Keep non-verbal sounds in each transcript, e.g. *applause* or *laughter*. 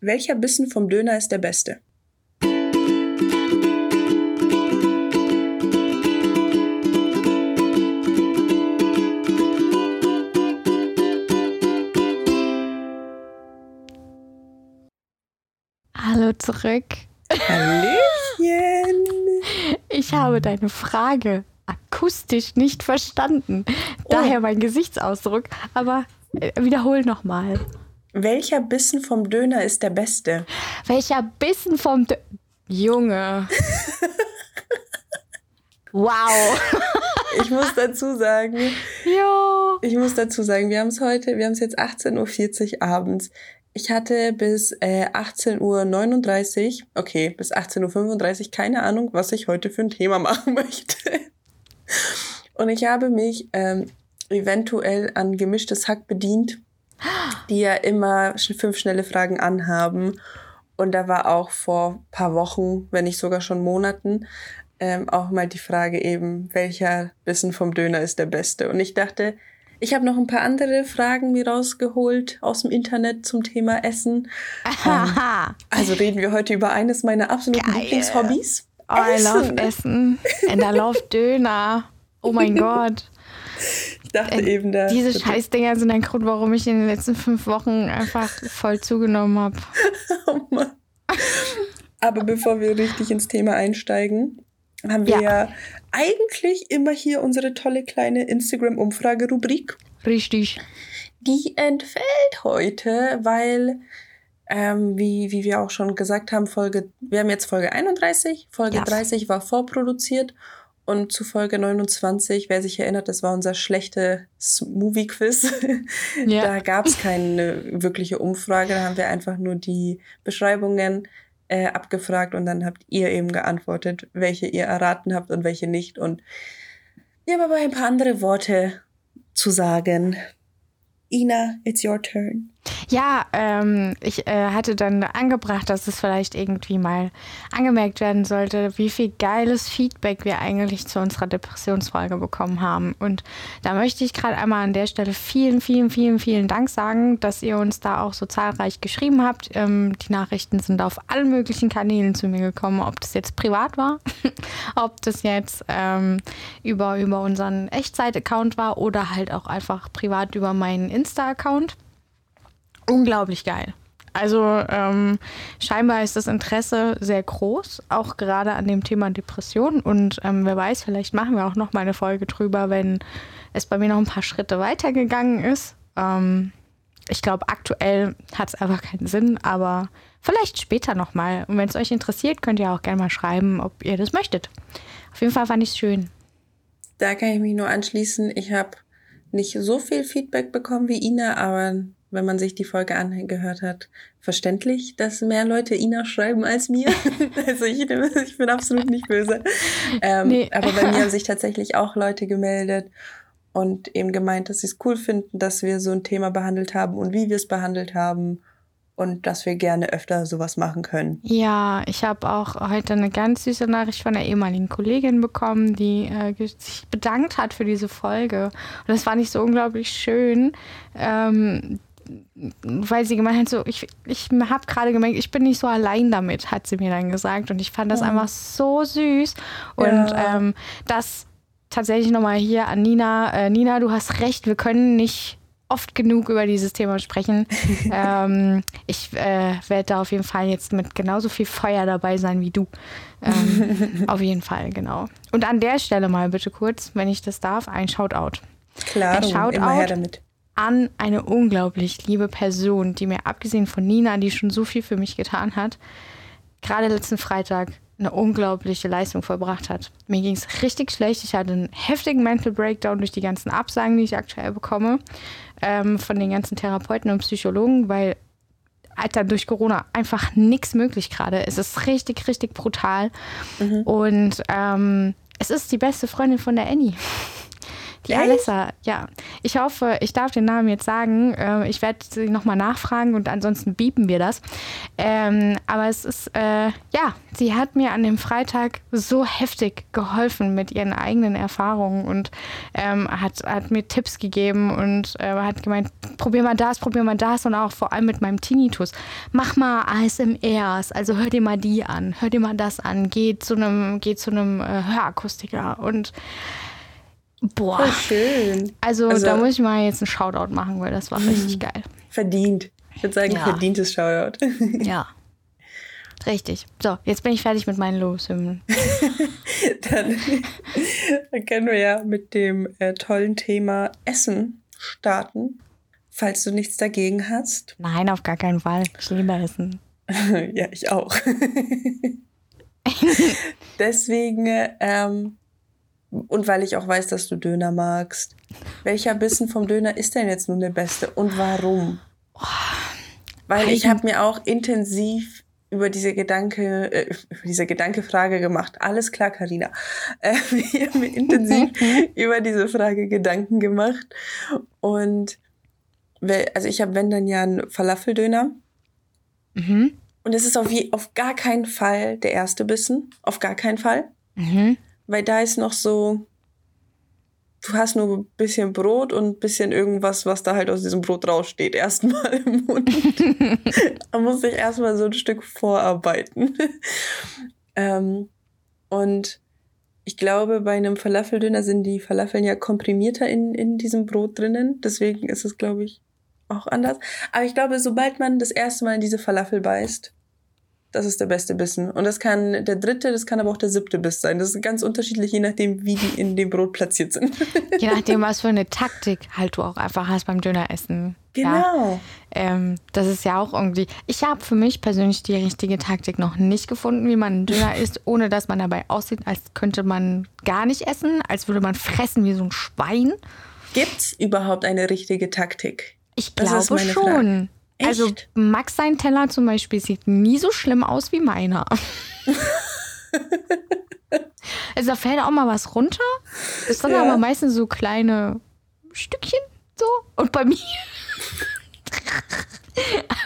Welcher Bissen vom Döner ist der beste? Hallo zurück. Hallöchen! *laughs* Ich habe deine Frage akustisch nicht verstanden. Daher mein Gesichtsausdruck. Aber äh, wiederhol nochmal. Welcher Bissen vom Döner ist der beste? Welcher Bissen vom Dö Junge. wow. *laughs* Ich muss dazu sagen, Jo. ich muss dazu sagen, wir haben es heute, wir haben es jetzt 18.40 Uhr abends. Ich hatte bis äh, 18.39 Uhr, okay, bis 18.35 Uhr keine Ahnung, was ich heute für ein Thema *laughs* machen möchte. Und ich habe mich ähm, eventuell an gemischtes Hack bedient, die ja immer fünf schnelle Fragen anhaben. Und da war auch vor paar Wochen, wenn nicht sogar schon Monaten, ähm, auch mal die Frage eben, welcher Bissen vom Döner ist der beste? Und ich dachte, ich habe noch ein paar andere Fragen mir rausgeholt aus dem Internet zum Thema Essen. Haha. Also reden wir heute über eines meiner absoluten Geil. Lieblingshobbys. Oh, I love Essen. Essen. And I love Döner. Oh mein *laughs* Gott. Ich dachte Äh, eben, da. Diese Scheißdinger sind ein Grund, warum ich in den letzten fünf Wochen einfach voll zugenommen habe. *laughs* Oh Mann. Aber bevor wir richtig ins Thema einsteigen, haben wir Ja. ja, eigentlich immer hier unsere tolle kleine Instagram-Umfrage-Rubrik. Richtig. Die entfällt heute, weil, ähm, wie, wie wir auch schon gesagt haben, Folge, wir haben jetzt Folge 31, Folge Ja. 30 war vorproduziert und zu Folge 29, wer sich erinnert, das war unser schlechtes Movie-Quiz. *laughs* Ja. Da gab es keine wirkliche Umfrage, da haben wir einfach nur die Beschreibungen äh, abgefragt und dann habt ihr eben geantwortet, welche ihr erraten habt und welche nicht. Und wir haben aber ein paar andere Worte zu sagen. Ina, it's your turn. Ja, ähm, ich äh, hatte dann angebracht, dass es vielleicht irgendwie mal angemerkt werden sollte, wie viel geiles Feedback wir eigentlich zu unserer Depressionsfolge bekommen haben. Und da möchte ich gerade einmal an der Stelle vielen, vielen, vielen, vielen Dank sagen, dass ihr uns da auch so zahlreich geschrieben habt. Ähm, die Nachrichten sind auf allen möglichen Kanälen zu mir gekommen, ob das jetzt privat war, *laughs* ob das jetzt ähm, über, über unseren Echtzeit-Account war oder halt auch einfach privat über meinen Insta-Account unglaublich geil. Also ähm, scheinbar ist das Interesse sehr groß, auch gerade an dem Thema Depression. Und ähm, wer weiß, vielleicht machen wir auch noch mal eine Folge drüber, wenn es bei mir noch ein paar Schritte weitergegangen ist. Ähm, ich glaube, aktuell hat es einfach keinen Sinn, aber vielleicht später noch mal. Und wenn es euch interessiert, könnt ihr auch gerne mal schreiben, ob ihr das möchtet. Auf jeden Fall fand ich es schön. Da kann ich mich nur anschließen. Ich habe nicht so viel Feedback bekommen wie Ina, aber wenn man sich die Folge angehört hat, verständlich, dass mehr Leute Ina schreiben als mir. *laughs* also ich, ich bin absolut nicht böse. Ähm, Nee. Aber bei mir haben sich *laughs* tatsächlich auch Leute gemeldet und eben gemeint, dass sie es cool finden, dass wir so ein Thema behandelt haben und wie wir es behandelt haben und dass wir gerne öfter sowas machen können. Ja, ich habe auch heute eine ganz süße Nachricht von einer ehemaligen Kollegin bekommen, die äh, sich bedankt hat für diese Folge. Und das fand ich so unglaublich schön, ähm, weil sie gemeint hat, so, ich, ich habe gerade gemerkt, ich bin nicht so allein damit, hat sie mir dann gesagt. Und ich fand das Oh. einfach so süß. Und Ja. ähm, das tatsächlich nochmal hier an Nina. Äh, Nina, du hast recht, wir können nicht oft genug über dieses Thema sprechen. *laughs* ähm, ich äh, werde da auf jeden Fall jetzt mit genauso viel Feuer dabei sein wie du. Ähm, *laughs* auf jeden Fall, genau. Und an der Stelle mal bitte kurz, wenn ich das darf, ein Shoutout Klar, Ein Shoutout. immer her damit. An eine unglaublich liebe Person, die mir abgesehen von Nina, die schon so viel für mich getan hat, gerade letzten Freitag eine unglaubliche Leistung vollbracht hat. Mir ging es richtig schlecht. Ich hatte einen heftigen Mental Breakdown durch die ganzen Absagen, die ich aktuell bekomme, ähm, von den ganzen Therapeuten und Psychologen, weil, Alter, durch Corona einfach nichts möglich gerade. Es ist richtig, richtig brutal. Und ähm, es ist die beste Freundin von der Annie. Die? Alessa, ja. Ich hoffe, ich darf den Namen jetzt sagen. Äh, ich werde sie nochmal nachfragen und ansonsten biepen wir das. Ähm, aber es ist, äh, ja, sie hat mir an dem Freitag so heftig geholfen mit ihren eigenen Erfahrungen und ähm, hat, hat mir Tipps gegeben und äh, hat gemeint, probier mal das, probier mal das und auch vor allem mit meinem Tinnitus. Mach mal ASMRs, also hör dir mal die an, hör dir mal das an, geh zu einem, geh zu einem äh, Hörakustiker und Boah. Voll schön. Also, also, da muss ich mal jetzt einen Shoutout machen, weil das war richtig geil. Verdient. Ich würde sagen, ja. verdientes Shoutout. *laughs* ja. Richtig. So, jetzt bin ich fertig mit meinen Loshymnen. *laughs* dann, *laughs* dann können wir ja mit dem äh, tollen Thema Essen starten, falls du nichts dagegen hast. Nein, auf gar keinen Fall. Ich liebe Essen. ja, ich auch. Deswegen ähm, und weil ich auch weiß, dass du Döner magst. Welcher Bissen vom Döner ist denn jetzt nun der beste und warum? Oh, weil ich habe mir auch intensiv über diese Gedanke, äh, über diese Gedankefrage gemacht. Alles klar, Karina. Äh, *laughs* ich habe mir intensiv *laughs* über diese Frage Gedanken gemacht. Und also ich habe, wenn dann ja einen Falafeldöner. Mhm. Und es ist auf, je, auf gar keinen Fall der erste Bissen. Auf gar keinen Fall. Mhm. Weil da ist noch so, du hast nur ein bisschen Brot und ein bisschen irgendwas, was da halt aus diesem Brot raussteht, erstmal im Mund. *laughs* da muss ich erstmal so ein Stück vorarbeiten. *laughs* ähm, und ich glaube, bei einem Falafeldöner sind die Falafeln ja komprimierter in, in diesem Brot drinnen. Deswegen ist es, glaube ich, auch anders. Aber ich glaube, sobald man das erste Mal in diese Falafel beißt, das ist der beste Bissen. Und das kann der dritte, das kann aber auch der siebte Biss sein. Das ist ganz unterschiedlich, je nachdem, wie die in dem Brot platziert sind. *laughs* je nachdem, was für eine Taktik halt du auch einfach hast beim Döneressen. Genau. Ja, ähm, das ist ja auch irgendwie. Ich habe für mich persönlich die richtige Taktik noch nicht gefunden, wie man einen Döner *laughs* isst, ohne dass man dabei aussieht, als könnte man gar nicht essen, als würde man fressen wie so ein Schwein. Gibt es überhaupt eine richtige Taktik? Ich glaube schon. Frage. Also Echt? Also Max sein Teller zum Beispiel sieht nie so schlimm aus wie meiner. *laughs* also da fällt auch mal was runter. Das sind ja. aber meistens so kleine Stückchen so. Und bei mir *laughs*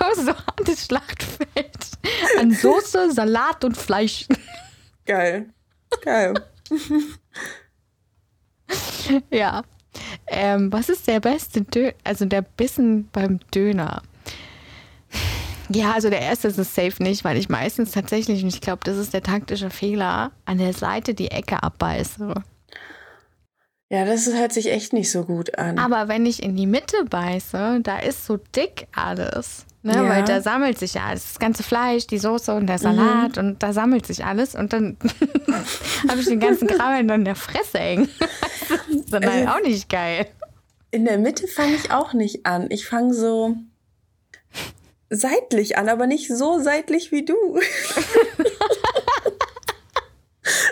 aber so hartes Schlachtfeld an Soße, Salat und Fleisch. Geil. Geil. ja. Ähm, was ist der beste Döner, also der Bissen beim Döner? Ja, also der erste ist es safe nicht, weil ich meistens tatsächlich, und ich glaube, das ist der taktische Fehler, an der Seite die Ecke abbeiße. Ja, das hört sich echt nicht so gut an. Aber wenn ich in die Mitte beiße, da ist so dick alles. Ne? Ja. Weil da sammelt sich ja alles. Das ganze Fleisch, die Soße und der. Salat mhm. und da sammelt sich alles. Und dann *laughs* habe ich den ganzen Kram in der Fresse hängen. *laughs* das ist dann halt auch nicht geil. In der Mitte fange ich auch nicht an. Ich fange so seitlich an, aber nicht so seitlich wie du. *laughs*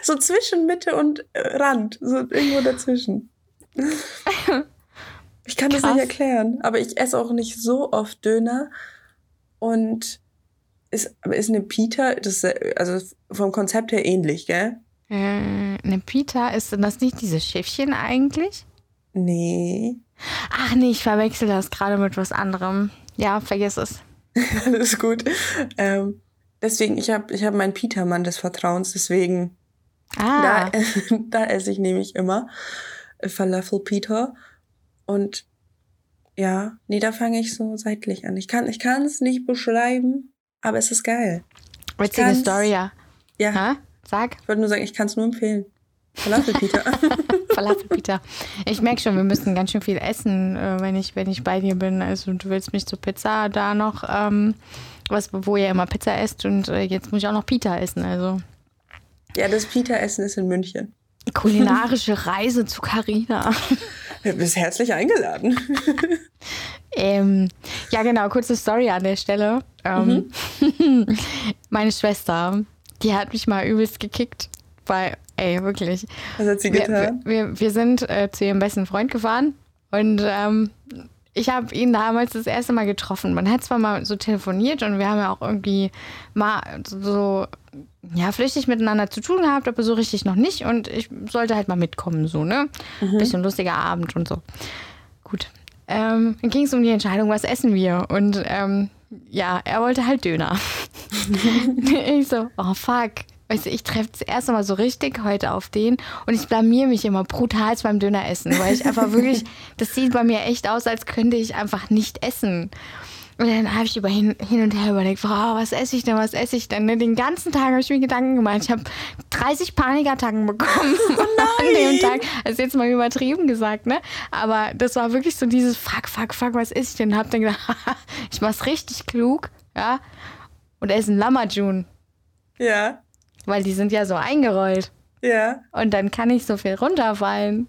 so zwischen Mitte und äh, Rand, so irgendwo dazwischen. Ich kann Krass. das nicht erklären, aber ich esse auch nicht so oft Döner und ist, ist eine Pita, das also vom Konzept her ähnlich, gell? Äh, eine Pita, ist das nicht diese Schiffchen eigentlich? Nee. Ach nee, ich verwechsel das gerade mit was anderem. Ja, vergiss es. *laughs* Alles gut. Ähm, deswegen, ich habe ich hab meinen Petermann des Vertrauens, deswegen ah. da, *laughs* da esse ich nämlich immer Falafel Peter. Und ja, nee, da fange ich so seitlich an. Ich kann es ich nicht beschreiben, aber es ist geil. Witzige Story, ja. Ja. Ha? Sag. Ich wollte nur sagen, ich kann es nur empfehlen. Falafelpita. *laughs* Falafelpita. Ich merke schon, wir müssen ganz schön viel essen, äh, wenn ich, wenn ich bei dir bin. Also du willst mich zur Pizza da noch, ähm, was, wo ihr immer Pizza esst und äh, jetzt muss ich auch noch Pita essen. Also. Ja, das Pita-Essen ist in München. Kulinarische Reise zu Carina. Du bist herzlich eingeladen. ähm, ja, genau, kurze Story an der Stelle. Ähm, mhm. *laughs* meine Schwester, die hat mich mal übelst gekickt, weil Ey, wirklich. Was hat sie getan? Wir, wir, wir sind äh, zu ihrem besten Freund gefahren und ähm, ich habe ihn damals das erste Mal getroffen. Man hat zwar mal so telefoniert und wir haben ja auch irgendwie mal so ja, flüchtig miteinander zu tun gehabt, aber so richtig noch nicht. Und ich sollte halt mal mitkommen, so, ne? Mhm. Bisschen lustiger Abend und so. Gut. Ähm, dann ging es um die Entscheidung, was essen wir. Und ähm, ja, er wollte halt Döner. *laughs* *laughs* ich so, oh fuck. Weißt du, ich treffe das erste Mal so richtig heute auf den und ich blamier mich immer brutal beim Döner essen, weil ich einfach wirklich, *laughs* das sieht bei mir echt aus, als könnte ich einfach nicht essen. Und dann habe ich über hin, hin, und her überlegt, oh, was esse ich denn, was esse ich denn? Ne? Den ganzen Tag habe ich mir Gedanken gemacht. Ich habe 30 Panikattacken bekommen oh *laughs* an dem Tag. Ist jetzt mal übertrieben gesagt, ne? Aber das war wirklich so dieses Fuck, fuck, fuck, was esse ich denn? Habe dann gedacht, *laughs* ich mach's richtig klug, ja? Und esse ein Lamajun. Ja. Weil die sind ja so eingerollt. Ja. Und dann kann ich so viel runterfallen.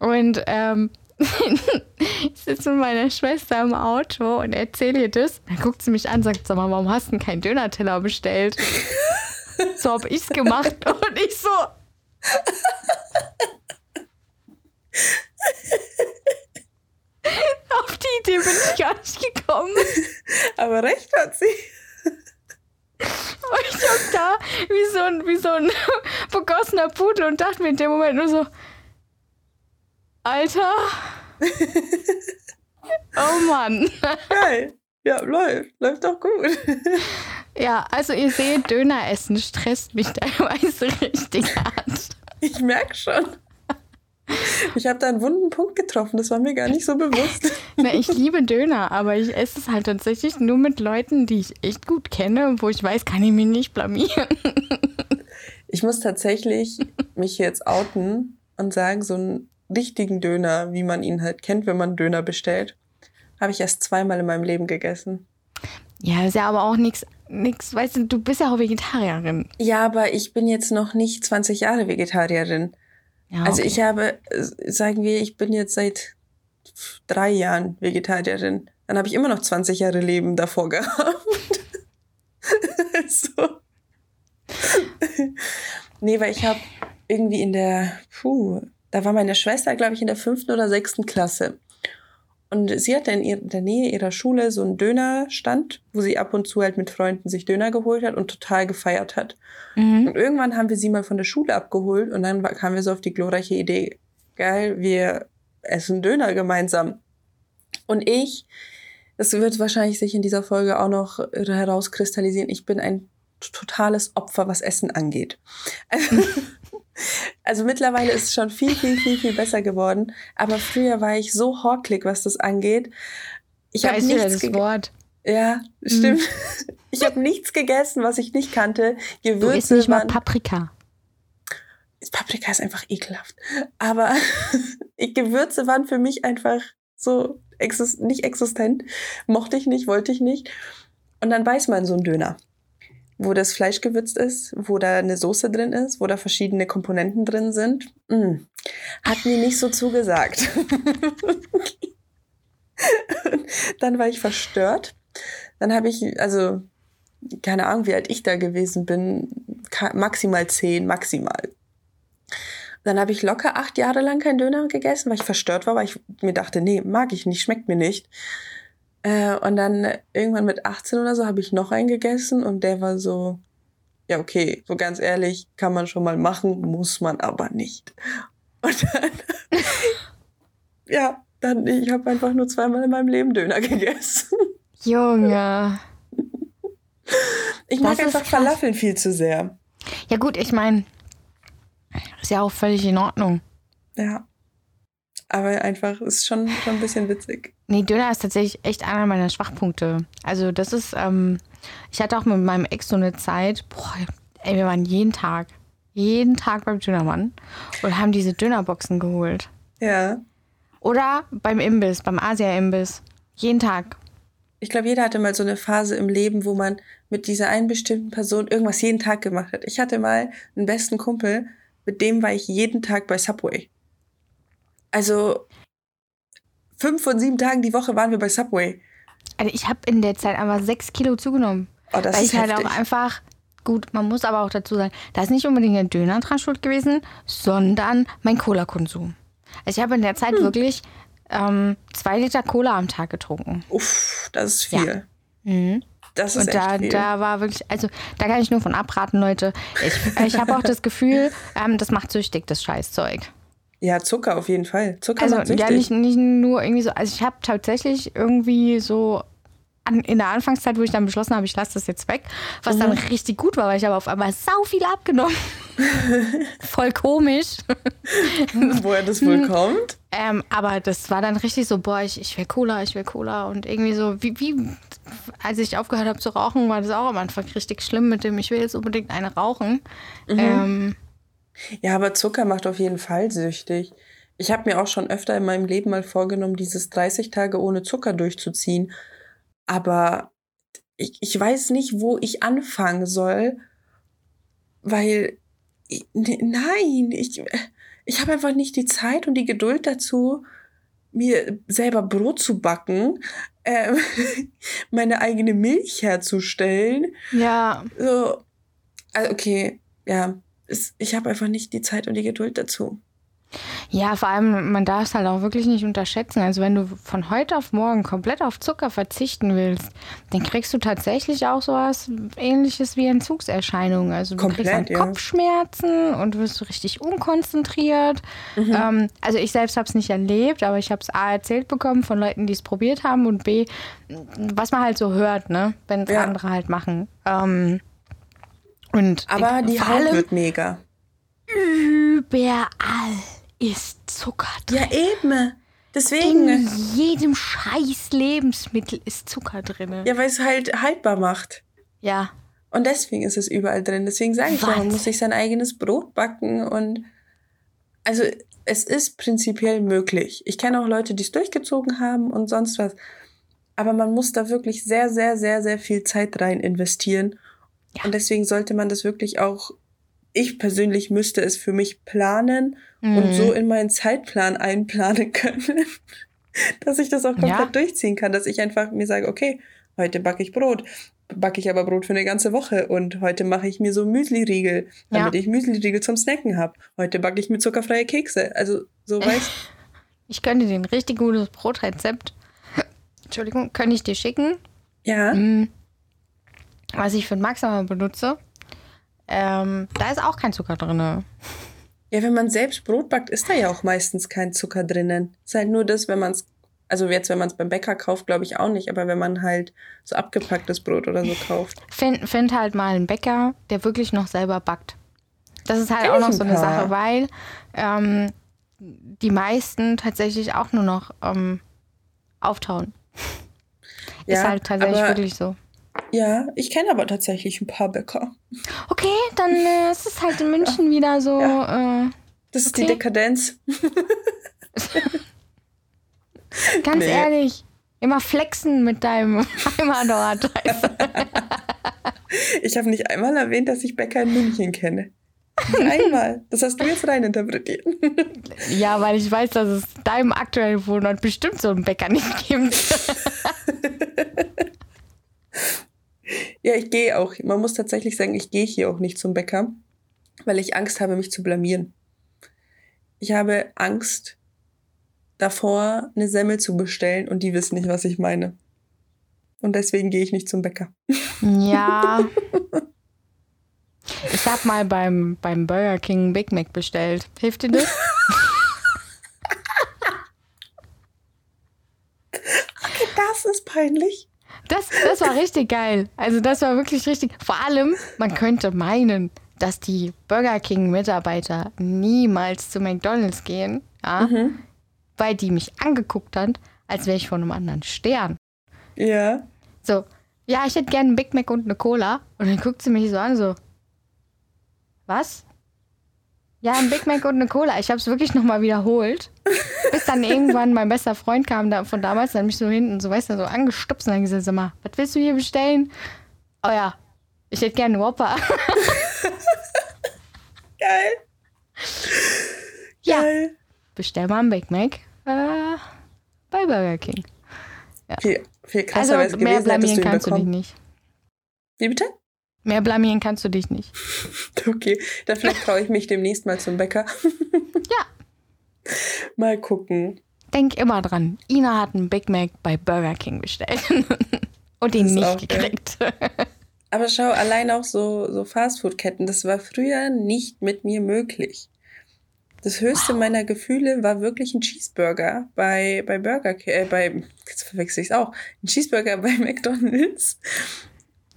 Und ähm, *laughs* ich sitze mit meiner Schwester im Auto und erzähle ihr das. Dann guckt sie mich an und sagt, sag mal, warum hast du denn keinen Döner-Teller bestellt? *laughs* so habe ich es gemacht und ich so. *laughs* Auf die Idee bin ich gar nicht gekommen. Aber recht hat sie. Und ich hab da wie so ein, wie so ein *laughs* begossener Pudel und dachte mir in dem Moment nur so, Alter. *laughs* oh Mann. Geil. Ja, läuft. Läuft doch gut. ja, also ihr seht, Döner essen stresst mich teilweise *laughs* richtig hart. Ich merke schon. Ich habe da einen wunden Punkt getroffen, das war mir gar nicht so bewusst. *laughs* Na, ich liebe Döner, aber ich esse es halt tatsächlich nur mit Leuten, die ich echt gut kenne und wo ich weiß, kann ich mich nicht blamieren. *laughs* Ich muss tatsächlich mich jetzt outen und sagen, so ein richtigen Döner, wie man ihn halt kennt, wenn man Döner bestellt, habe ich erst zweimal in meinem Leben gegessen. Ja, ist ja aber auch nichts, nix, weißt du, du bist ja auch Vegetarierin. Ja, aber ich bin jetzt noch nicht 20 Jahre Vegetarierin. Ja, also okay. Ich habe, sagen wir, ich bin jetzt seit drei Jahren Vegetarierin. Dann habe ich immer noch 20 Jahre Leben davor *laughs* gehabt. so. nee, weil ich habe irgendwie in der, puh, da war meine Schwester, glaube ich, in der fünften oder sechsten Klasse. Und sie hatte in der Nähe ihrer Schule so einen Dönerstand, wo sie ab und zu halt mit Freunden sich Döner geholt hat und total gefeiert hat. Mhm. Und irgendwann haben wir sie mal von der Schule abgeholt und dann kamen wir so auf die glorreiche Idee, geil, wir essen Döner gemeinsam. Und ich, das wird wahrscheinlich sich in dieser Folge auch noch herauskristallisieren, ich bin ein totales Opfer, was Essen angeht. Also *laughs* mittlerweile ist es schon viel, viel, viel, viel besser geworden. Aber früher war ich so horklig, was das angeht. Ich habe nichts das Wort. Ja, stimmt. Hm. *laughs* Ich habe nichts gegessen, was ich nicht kannte. Gewürze du isst nicht mal Paprika. Paprika ist einfach ekelhaft. Aber *laughs* Gewürze waren für mich einfach so exist nicht existent. Mochte ich nicht, wollte ich nicht. Und dann weiß man so ein Döner wo das Fleisch gewürzt ist, wo da eine Soße drin ist, wo da verschiedene Komponenten drin sind. Mm. Hat mir nicht so zugesagt. *laughs* dann war ich verstört. Dann habe ich, also keine Ahnung, wie alt ich da gewesen bin, maximal zehn, maximal. Dann habe ich locker acht Jahre lang keinen Döner gegessen, weil ich verstört war, weil ich mir dachte, nee, mag ich nicht, schmeckt mir nicht. Äh, und dann irgendwann mit 18 oder so habe ich noch einen gegessen und der war so, ja, okay, so ganz ehrlich, kann man schon mal machen, muss man aber nicht. Und dann, *laughs* ja, dann, ich habe einfach nur zweimal in meinem Leben Döner gegessen. Junge. Ich mag einfach krass. Falafeln viel zu sehr. Ja, gut, ich meine, ist ja auch völlig in Ordnung. Ja. Aber einfach ist schon, schon ein bisschen witzig. Nee, Döner ist tatsächlich echt einer meiner Schwachpunkte. Also, das ist, ähm, ich hatte auch mit meinem Ex so eine Zeit, boah, ey, wir waren jeden Tag, jeden Tag beim Dönermann und haben diese Dönerboxen geholt. Ja. Oder beim Imbiss, beim Asia-Imbiss. Jeden Tag. Ich glaube, jeder hatte mal so eine Phase im Leben, wo man mit dieser einen bestimmten Person irgendwas jeden Tag gemacht hat. Ich hatte mal einen besten Kumpel, mit dem war ich jeden Tag bei Subway. Also fünf von sieben Tagen die Woche waren wir bei Subway. Also ich habe in der Zeit einfach sechs Kilo zugenommen. Oh, das weil ist ich heftig. halt auch einfach, gut, man muss aber auch dazu sagen, da ist nicht unbedingt ein Döner dran schuld gewesen, sondern mein Cola-Konsum. Also ich habe in der Zeit hm. wirklich ähm, zwei Liter Cola am Tag getrunken. Uff, das ist viel. Ja. Mhm. Das ist Und da, echt viel. da war wirklich, also da kann ich nur von abraten, Leute. Ich, ich habe auch das Gefühl, ähm, das macht süchtig, das Scheißzeug. Ja, Zucker auf jeden Fall. Zucker Also macht ja, nicht, nicht nur irgendwie so, also ich habe tatsächlich irgendwie so an, in der Anfangszeit, wo ich dann beschlossen habe, ich lasse das jetzt weg, was dann Mhm. richtig gut war, weil ich habe auf einmal sau viel abgenommen. *laughs* Voll komisch. *laughs* Woher das wohl kommt? Ähm, aber das war dann richtig so, boah, ich, ich will Cola, ich will Cola. Und irgendwie so, wie, wie als ich aufgehört habe zu rauchen, war das auch am Anfang richtig schlimm mit dem, ich will jetzt unbedingt eine rauchen. Ähm, Ja, aber Zucker macht auf jeden Fall süchtig. Ich habe mir auch schon öfter in meinem Leben mal vorgenommen, dieses 30 Tage ohne Zucker durchzuziehen. Aber ich, ich weiß nicht, wo ich anfangen soll, weil ich, ne- nein, ich, ich habe einfach nicht die Zeit und die Geduld dazu, mir selber Brot zu backen, ähm, *laughs* meine eigene Milch herzustellen. ja, So, also okay, ja, es, ich habe einfach nicht die Zeit und die Geduld dazu. Ja, vor allem, man darf es halt auch wirklich nicht unterschätzen. Also wenn du von heute auf morgen komplett auf Zucker verzichten willst, dann kriegst du tatsächlich auch sowas ähnliches wie Entzugserscheinungen. Also du Komplett, kriegst dann ja. Kopfschmerzen und wirst richtig unkonzentriert. Mhm. Ähm, also ich selbst habe es nicht erlebt, aber ich habe es A erzählt bekommen von Leuten, die es probiert haben und B, was man halt so hört, ne, wenn es Ja. andere halt machen. Ähm, und Aber die allem wird mega. überall ist Zucker drin. Ja, eben. Deswegen. In jedem scheiß Lebensmittel ist Zucker drin. Ja, weil es halt haltbar macht. Ja. Und deswegen ist es überall drin. Deswegen sage ich ja, man muss sich sein eigenes Brot backen und also es ist prinzipiell möglich. Ich kenne auch Leute, die es durchgezogen haben und sonst was. Aber man muss da wirklich sehr, sehr, sehr, sehr viel Zeit rein investieren. Ja. Und deswegen sollte man das wirklich auch, ich persönlich müsste es für mich planen und Mhm. so in meinen Zeitplan einplanen können, *laughs* dass ich das auch komplett Ja. durchziehen kann, dass ich einfach mir sage, okay, heute backe ich Brot, backe ich aber Brot für eine ganze Woche und heute mache ich mir so Müsli-Riegel, damit Ja. ich Müsli-Riegel zum Snacken habe. Heute backe ich mir zuckerfreie Kekse. Also so weißt *laughs* Ich könnte dir ein richtig gutes Brotrezept, Entschuldigung, könnte ich dir schicken, ja, Mhm. Was ich für den Max aber benutze. Ähm, da ist auch kein Zucker drin. ja, wenn man selbst Brot backt, ist da ja auch meistens kein Zucker drinnen. Ist halt nur das, wenn man es, also jetzt, wenn man es beim Bäcker kauft, glaube ich auch nicht, aber wenn man halt so abgepacktes Brot oder so kauft. Find, find halt mal einen Bäcker, der wirklich noch selber backt. Das ist halt Kenn auch noch ein so eine. Sache, weil ähm, die meisten tatsächlich auch nur noch ähm, auftauen. *laughs* ist halt tatsächlich wirklich so. Ja, ich kenne aber tatsächlich ein paar Bäcker. Okay, dann äh, ist es halt in München wieder so. Äh, Das ist die Okay. Dekadenz. *laughs* ganz Nee. ehrlich, immer flexen mit deinem *laughs* Heimatort. Ich habe nicht einmal erwähnt, dass ich Bäcker in München kenne. *laughs* Einmal. Das hast du jetzt reininterpretiert. ja, weil ich weiß, dass es deinem aktuellen Wohnort bestimmt so einen Bäcker nicht gibt. Ja, ich gehe auch. Man muss tatsächlich sagen, ich gehe hier auch nicht zum Bäcker, weil ich Angst habe, mich zu blamieren. Ich habe Angst davor, eine Semmel zu bestellen und die wissen nicht, was ich meine. Und deswegen gehe ich nicht zum Bäcker. Ja. *laughs* Ich habe mal beim, beim Burger King Big Mac bestellt. Hilft dir das? *laughs* Das ist peinlich. Das, das war richtig geil. Also das war wirklich richtig. Vor allem, man könnte meinen, dass die Burger King-Mitarbeiter niemals zu McDonald's gehen, ja, weil die mich angeguckt hat, als wäre ich von einem anderen Stern. Ja. So, ja, ich hätte gerne einen Big Mac und eine Cola. Und dann guckt sie mich so an, so, was? Ja, ein Big Mac und eine Cola. Ich habe es wirklich nochmal wiederholt. Bis dann irgendwann mein bester Freund kam da, von damals, dann mich so hinten, so weißt du, so angestupst und dann gesagt, sag mal, was willst du hier bestellen? Oh ja, ich hätte gerne einen Whopper. *laughs* Geil. ja, Geil. bestell mal einen Big Mac äh, bei Burger King. Viel, viel krasser Also mehr gewesen, blamieren kannst du dich nicht. Wie bitte? Mehr blamieren kannst du dich nicht. *laughs* Okay, dann vielleicht traue ich mich demnächst mal zum Bäcker. *laughs* Ja. Mal gucken. denk immer dran. Ina hat einen Big Mac bei Burger King bestellt *laughs* und ihn nicht gekriegt. Aber schau, allein auch so, so Fastfood-Ketten, das war früher nicht mit mir möglich. Das höchste wow. meiner Gefühle war wirklich ein Cheeseburger bei, bei Burger King, äh, bei, jetzt verwechsel ich es auch, ein Cheeseburger bei McDonalds.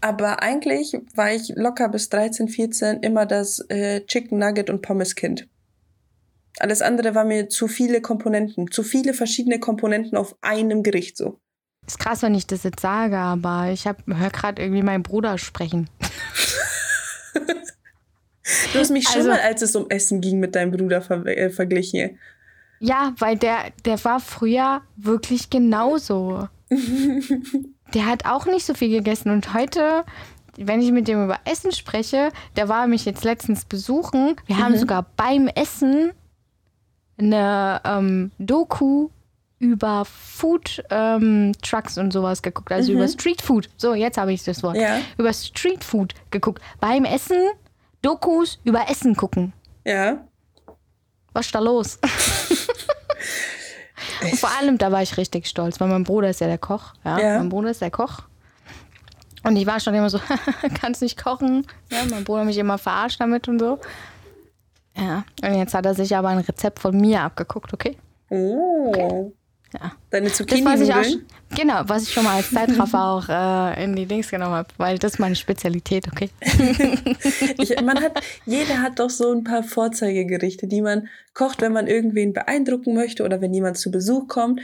Aber eigentlich war ich locker bis 13, 14 immer das äh, Chicken Nugget und Pommes Kind. Alles andere war mir zu viele Komponenten, zu viele verschiedene Komponenten auf einem Gericht so. Ist krass, wenn ich das jetzt sage, aber ich höre gerade irgendwie meinen Bruder sprechen. du hast mich schon also, mal, als es um Essen ging, mit deinem Bruder ver äh, verglichen. Ja, weil der, der war früher wirklich genauso. *laughs* der hat auch nicht so viel gegessen und heute wenn ich mit dem über Essen spreche, der war mich jetzt letztens besuchen. Wir mhm. haben sogar beim Essen eine ähm, Doku über Food ähm, Trucks und sowas geguckt, also mhm. über Street Food. So, jetzt habe ich das Wort. Ja. Über Street Food geguckt. Beim Essen Dokus über Essen gucken. Ja. Was ist da los? *laughs* und vor allem, da war ich richtig stolz, weil mein Bruder ist ja der Koch. Ja, ja. mein Bruder ist der Koch. Und ich war schon immer so, *laughs* kannst nicht kochen. Ja, mein Bruder mich immer verarscht damit und so. Ja, und jetzt hat er sich aber ein Rezept von mir abgeguckt, okay? Oh. Okay. Ja. Deine zucchini das, was ich auch, Genau, was ich schon mal als Zeitraffer auch äh, in die Dings genommen habe, weil das ist meine Spezialität, okay? *laughs* ich, man hat, jeder hat doch so ein paar Vorzeigegerichte, die man kocht, wenn man irgendwen beeindrucken möchte oder wenn jemand zu Besuch kommt,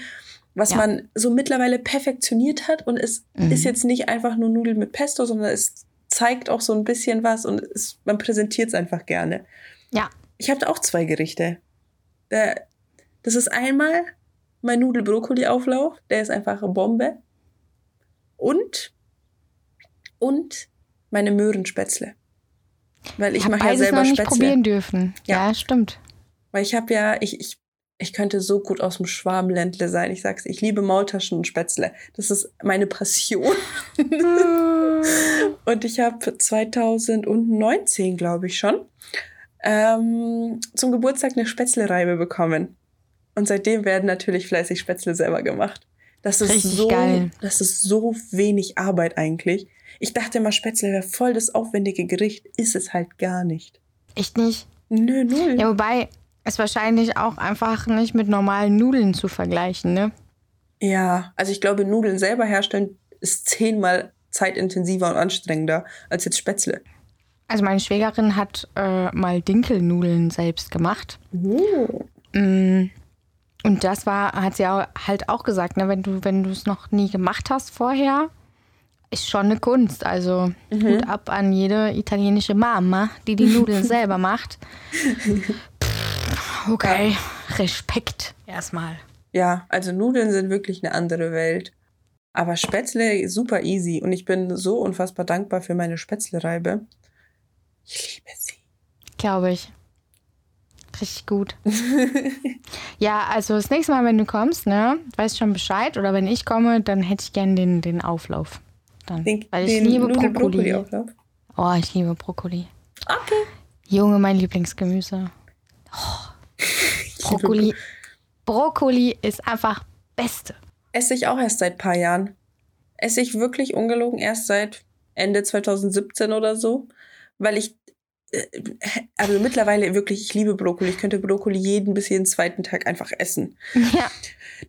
was ja. man so mittlerweile perfektioniert hat und es mhm. ist jetzt nicht einfach nur Nudeln mit Pesto, sondern es zeigt auch so ein bisschen was und es, man präsentiert es einfach gerne. Ja. Ich habe auch zwei Gerichte. Das ist einmal mein Nudel-Brokkoli-Auflauf, der ist einfach eine Bombe. Und, und meine Möhrenspätzle. Weil ich mache ja selber noch nicht Spätzle. probieren dürfen. Ja, ja stimmt. Weil ich habe ja, ich, ich, ich könnte so gut aus dem Schwarmländle sein. Ich sag's, ich liebe Maultaschen und Spätzle. Das ist meine Passion. *laughs* und ich habe 2019, glaube ich schon, ähm, zum Geburtstag eine Spätzlereibe bekommen. Und seitdem werden natürlich fleißig Spätzle selber gemacht. Das ist Richtig so, geil. das ist so wenig Arbeit eigentlich. Ich dachte immer, Spätzle wäre voll das aufwendige Gericht. Ist es halt gar nicht. Echt nicht? Nö, null. Ja, wobei es wahrscheinlich auch einfach nicht mit normalen Nudeln zu vergleichen, ne? Ja, also ich glaube, Nudeln selber herstellen ist zehnmal zeitintensiver und anstrengender als jetzt Spätzle. Also meine Schwägerin hat äh, mal Dinkelnudeln selbst gemacht. Oh. Mm, und das war, hat sie auch, halt auch gesagt, ne, wenn du, wenn du es noch nie gemacht hast vorher, ist schon eine Kunst. Also mhm. Hut ab an jede italienische Mama, die die Nudeln *laughs* selber macht. Pff, *laughs* okay, Respekt erstmal. Ja, also Nudeln sind wirklich eine andere Welt. Aber Spätzle super easy und ich bin so unfassbar dankbar für meine Spätzlereibe. Ich liebe sie. Glaube ich. Richtig gut. *laughs* ja, also das nächste Mal, wenn du kommst, ne, weißt schon Bescheid. Oder wenn ich komme, dann hätte ich gern den, den Auflauf. Dann. Den, Weil ich liebe Brokkoli. Brokkoli oh, ich liebe Brokkoli. Okay. Junge, mein Lieblingsgemüse. Oh. *laughs* Brokkoli. Brokkoli ist einfach Beste. Esse ich auch erst seit ein paar Jahren. Esse ich wirklich ungelogen erst seit Ende 2017 oder so. Weil ich also mittlerweile wirklich, ich liebe Brokkoli. Ich könnte Brokkoli jeden bis jeden zweiten Tag einfach essen. Ja.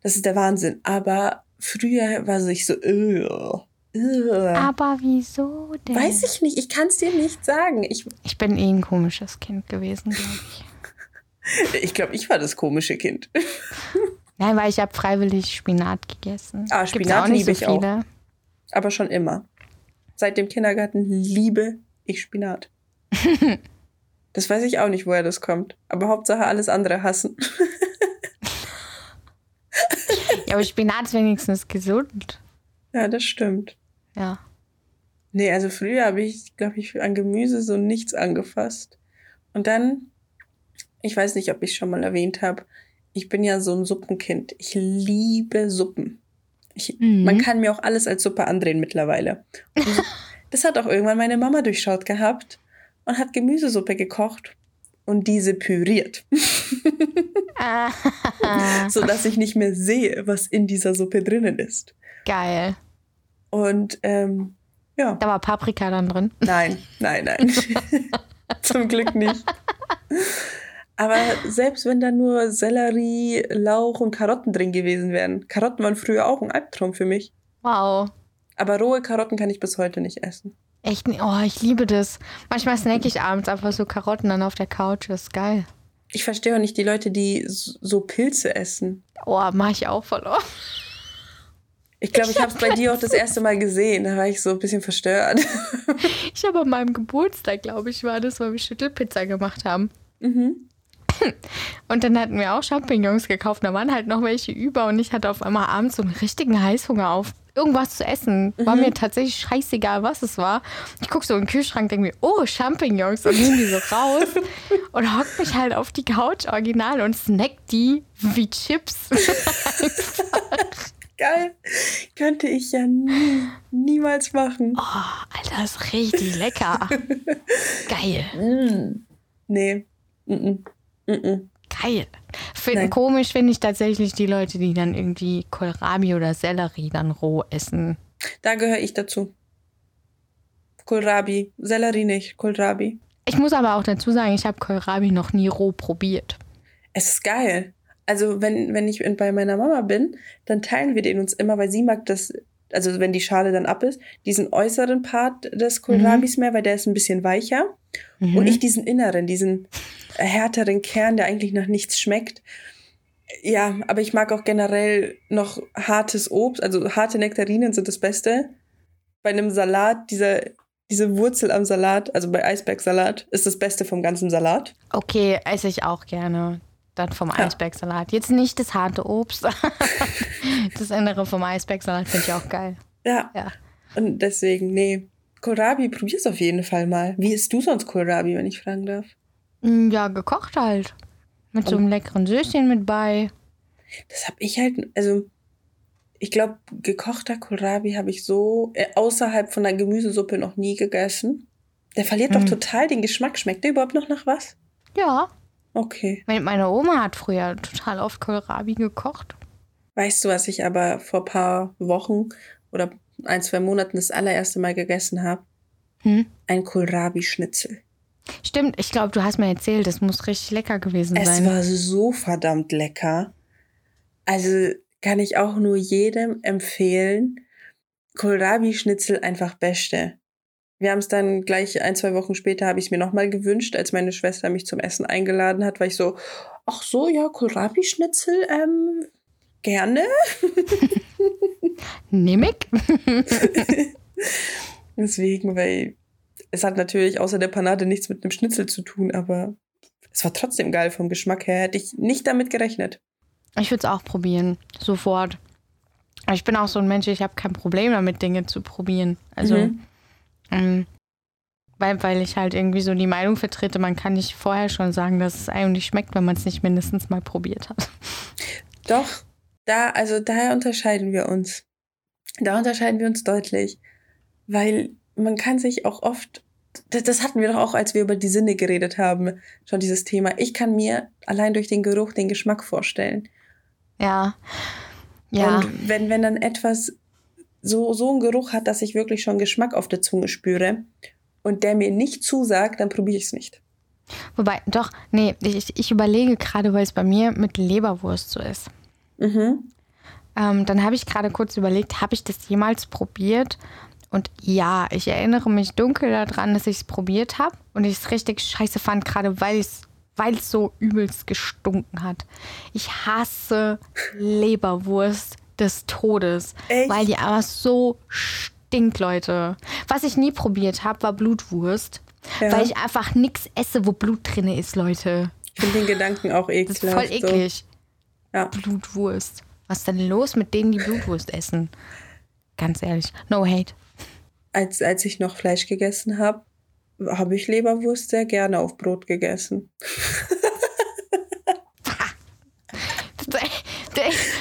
Das ist der Wahnsinn. Aber früher war ich so, uh, uh. Aber wieso denn? Weiß ich nicht. Ich kann es dir nicht sagen. Ich, ich bin eh ein komisches Kind gewesen, glaube ich. *laughs* ich glaube, ich war das komische Kind. *laughs* Nein, weil ich habe freiwillig Spinat gegessen. Ah, Spinat liebe so ich auch. Aber schon immer. Seit dem Kindergarten liebe ich Spinat. *laughs* das weiß ich auch nicht, woher das kommt. Aber Hauptsache alles andere hassen. *laughs* ja, aber Spinat ist wenigstens gesund. Ja, das stimmt. Ja. Nee, also früher habe ich, glaube ich, an Gemüse so nichts angefasst. Und dann, ich weiß nicht, ob ich schon mal erwähnt habe, ich bin ja so ein Suppenkind. Ich liebe Suppen. Ich, mhm. Man kann mir auch alles als Suppe andrehen mittlerweile. Und *laughs* das hat auch irgendwann meine Mama durchschaut gehabt und hat Gemüsesuppe gekocht. und diese püriert. *laughs* so dass ich nicht mehr sehe, was in dieser Suppe drinnen ist. Geil. Und ähm, ja. Da war Paprika dann drin? Nein, nein, nein. *laughs* Zum Glück nicht. Aber selbst wenn da nur Sellerie, Lauch und Karotten drin gewesen wären. Karotten waren früher auch ein Albtraum für mich. Wow. Aber rohe Karotten kann ich bis heute nicht essen. Echt? Oh, ich liebe das. Manchmal snack ich abends einfach so Karotten dann auf der Couch. Das ist geil. Ich verstehe auch nicht die Leute, die so Pilze essen. Oh, mach ich auch verloren. Ich glaube, ich, ich habe es bei dir auch das erste Mal gesehen. Da war ich so ein bisschen verstört. *laughs* Ich habe an meinem Geburtstag, glaube ich, war das, weil wir Schüttelpizza gemacht haben. Mhm. Und dann hatten wir auch Champignons gekauft. Da waren halt noch welche über und ich hatte auf einmal abends so einen richtigen Heißhunger auf irgendwas zu essen. War mhm. mir tatsächlich scheißegal, was es war. Ich gucke so in den Kühlschrank, denke mir, oh, Champignons und nehme die so *laughs* raus und hock mich halt auf die Couch original und snack die wie Chips. *laughs* Geil. Könnte ich ja nie, niemals machen. Oh, Alter, ist richtig lecker. *laughs* Geil. Mm. Nee. Mm -mm. Mm Geil. Find, komisch finde ich tatsächlich die Leute, die dann irgendwie Kohlrabi oder Sellerie dann roh essen. Da gehöre ich dazu. Kohlrabi. Sellerie nicht, Kohlrabi. Ich muss aber auch dazu sagen, ich habe Kohlrabi noch nie roh probiert. Es ist geil. Also wenn, wenn ich bei meiner Mama bin, dann teilen wir den uns immer, weil sie mag das, also wenn die Schale dann ab ist, diesen äußeren Part des Kohlrabis mhm. mehr, weil der ist ein bisschen weicher. Mhm. Und ich diesen inneren, diesen härteren Kern, der eigentlich nach nichts schmeckt. Ja, aber ich mag auch generell noch hartes Obst, also harte Nektarinen sind das Beste. Bei einem Salat, dieser, diese Wurzel am Salat, also bei Eisbergsalat, ist das Beste vom ganzen Salat. Okay, esse ich auch gerne. Dann vom ja. Eisbergsalat. Jetzt nicht das harte Obst. *laughs* das Innere vom Eisbergsalat finde ich auch geil. Ja. ja. Und deswegen, nee. Kohlrabi, probier's auf jeden Fall mal. Wie isst du sonst Kohlrabi, wenn ich fragen darf? Mm, ja, gekocht halt. Mit so einem leckeren Süßchen mit bei. Das habe ich halt, also ich glaube, gekochter Kohlrabi habe ich so äh, außerhalb von der Gemüsesuppe noch nie gegessen. Der verliert hm. doch total den Geschmack. Schmeckt der überhaupt noch nach was? Ja. Okay. Meine Oma hat früher total oft Kohlrabi gekocht. Weißt du, was ich aber vor ein paar Wochen oder ein, zwei Monaten das allererste Mal gegessen habe? Hm? Ein Kohlrabi-Schnitzel. Stimmt, ich glaube, du hast mir erzählt, es muss richtig lecker gewesen es sein. Es war so verdammt lecker. Also kann ich auch nur jedem empfehlen. Kohlrabi-Schnitzel einfach beste. Wir haben es dann gleich ein, zwei Wochen später habe ich es mir nochmal gewünscht, als meine Schwester mich zum Essen eingeladen hat, weil ich so, ach so, ja, Kohlrabi-Schnitzel, ähm, gerne. *laughs* Nimm ich. *laughs* Deswegen, weil es hat natürlich außer der Panade nichts mit einem Schnitzel zu tun, aber es war trotzdem geil vom Geschmack her. Hätte ich nicht damit gerechnet. Ich würde es auch probieren, sofort. Ich bin auch so ein Mensch, ich habe kein Problem damit, Dinge zu probieren. Also, mhm. ähm, weil, weil ich halt irgendwie so die Meinung vertrete, man kann nicht vorher schon sagen, dass es einem nicht schmeckt, wenn man es nicht mindestens mal probiert hat. Doch, da, also daher unterscheiden wir uns. Da unterscheiden wir uns deutlich. Weil man kann sich auch oft, das, das hatten wir doch auch, als wir über die Sinne geredet haben, schon dieses Thema. Ich kann mir allein durch den Geruch den Geschmack vorstellen. Ja. Ja. Und wenn, wenn dann etwas so, so einen Geruch hat, dass ich wirklich schon Geschmack auf der Zunge spüre und der mir nicht zusagt, dann probiere ich es nicht. Wobei, doch, nee, ich, ich überlege gerade, weil es bei mir mit Leberwurst so ist. Mhm. Ähm, dann habe ich gerade kurz überlegt, habe ich das jemals probiert? Und ja, ich erinnere mich dunkel daran, dass ich es probiert habe und ich es richtig scheiße fand, gerade weil es weil es so übelst gestunken hat. Ich hasse Leberwurst des Todes, Echt? weil die aber so stinkt, Leute. Was ich nie probiert habe, war Blutwurst, ja. weil ich einfach nichts esse, wo Blut drin ist, Leute. Ich finde den Gedanken auch eklig. Das ist voll eklig. So. Ja. Blutwurst. Was ist denn los mit denen, die Blutwurst essen? Ganz ehrlich, no hate als, als ich noch Fleisch gegessen habe, habe ich Leberwurst sehr gerne auf Brot gegessen. *laughs*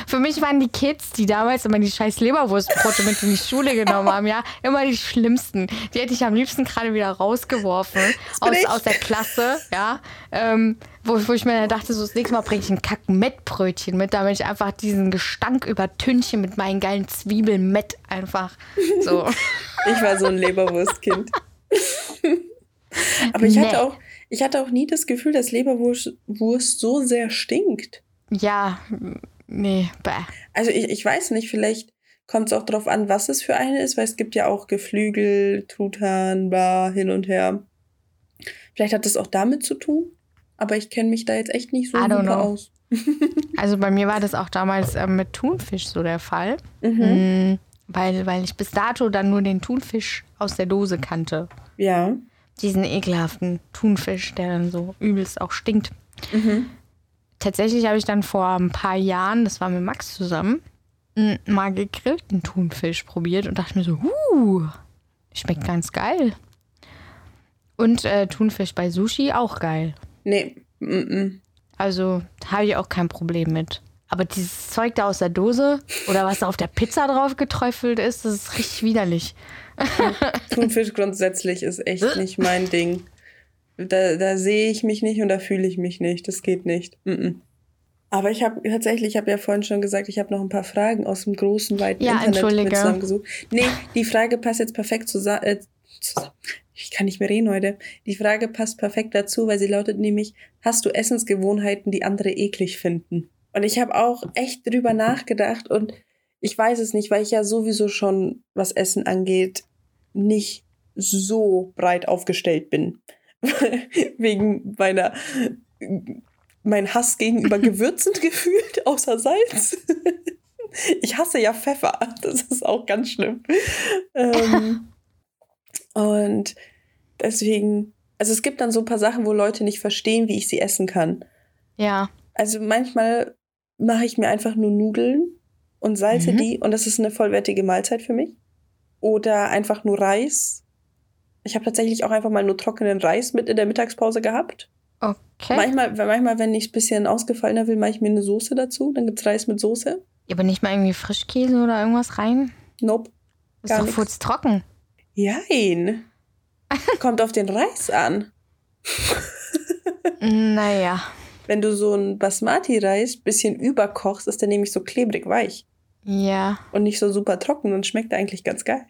Für mich waren die Kids, die damals immer die scheiß Leberwurstbrote mit in die Schule genommen haben, ja, immer die schlimmsten. Die hätte ich am liebsten gerade wieder rausgeworfen aus, aus der Klasse, ja. Ähm, wo, wo ich mir dachte, so das nächste Mal bringe ich ein Kack-Mettbrötchen mit, damit ich einfach diesen Gestank übertünche mit meinen geilen Zwiebeln Mett einfach so. *laughs* Ich war so ein Leberwurstkind. *laughs* Aber ich nee. hatte auch, ich hatte auch nie das Gefühl, dass Leberwurst Wurst so sehr stinkt. Ja, nee, bäh. Also ich, ich weiß nicht, vielleicht kommt es auch darauf an, was es für eine ist, weil es gibt ja auch Geflügel, Truthahn, bla, hin und her. Vielleicht hat das auch damit zu tun, aber ich kenne mich da jetzt echt nicht so super aus. *laughs* also bei mir war das auch damals äh, mit Thunfisch so der Fall. Mhm. Mhm, weil, weil ich bis dato dann nur den Thunfisch aus der Dose kannte. Ja. Diesen ekelhaften Thunfisch, der dann so übelst auch stinkt. Mhm tatsächlich habe ich dann vor ein paar Jahren, das war mit Max zusammen, mal gegrillten Thunfisch probiert und dachte mir so, huh, schmeckt ganz geil. Und äh, Thunfisch bei Sushi auch geil. Nee. Mm -mm. Also habe ich auch kein Problem mit. Aber dieses Zeug da aus der Dose oder was da auf der Pizza drauf geträufelt ist, das ist richtig widerlich. *laughs* Thunfisch grundsätzlich ist echt nicht mein Ding. Da, da sehe ich mich nicht und da fühle ich mich nicht. Das geht nicht. Mm -mm. Aber ich habe tatsächlich, ich habe ja vorhin schon gesagt, ich habe noch ein paar Fragen aus dem großen, weiten ja, Internet mit zusammengesucht. Nee, die Frage passt jetzt perfekt zusammen. Äh, zusammen. Ich kann nicht mehr reden heute. Die Frage passt perfekt dazu, weil sie lautet nämlich, hast du Essensgewohnheiten, die andere eklig finden? Und ich habe auch echt drüber nachgedacht und ich weiß es nicht, weil ich ja sowieso schon, was Essen angeht, nicht so breit aufgestellt bin. *laughs* wegen meiner mein Hass gegenüber *laughs* Gewürzen gefühlt, außer Salz. *laughs* ich hasse ja Pfeffer. Das ist auch ganz schlimm. Ähm, und deswegen, also es gibt dann so ein paar Sachen, wo Leute nicht verstehen, wie ich sie essen kann. Ja. Also manchmal mache ich mir einfach nur Nudeln und salze mhm. die und das ist eine vollwertige Mahlzeit für mich. Oder einfach nur Reis ich habe tatsächlich auch einfach mal nur trockenen Reis mit in der Mittagspause gehabt. Okay. Manchmal, manchmal wenn ich es ein bisschen ausgefallener will, mache ich mir eine Soße dazu. Dann gibt es Reis mit Soße. Ja, aber nicht mal irgendwie Frischkäse oder irgendwas rein? Nope. Ist doch kurz trocken. Jein. Kommt auf den Reis an. naja. Wenn du so ein Basmati-Reis ein bisschen überkochst, ist der nämlich so klebrig weich. Ja. Und nicht so super trocken und schmeckt eigentlich ganz geil.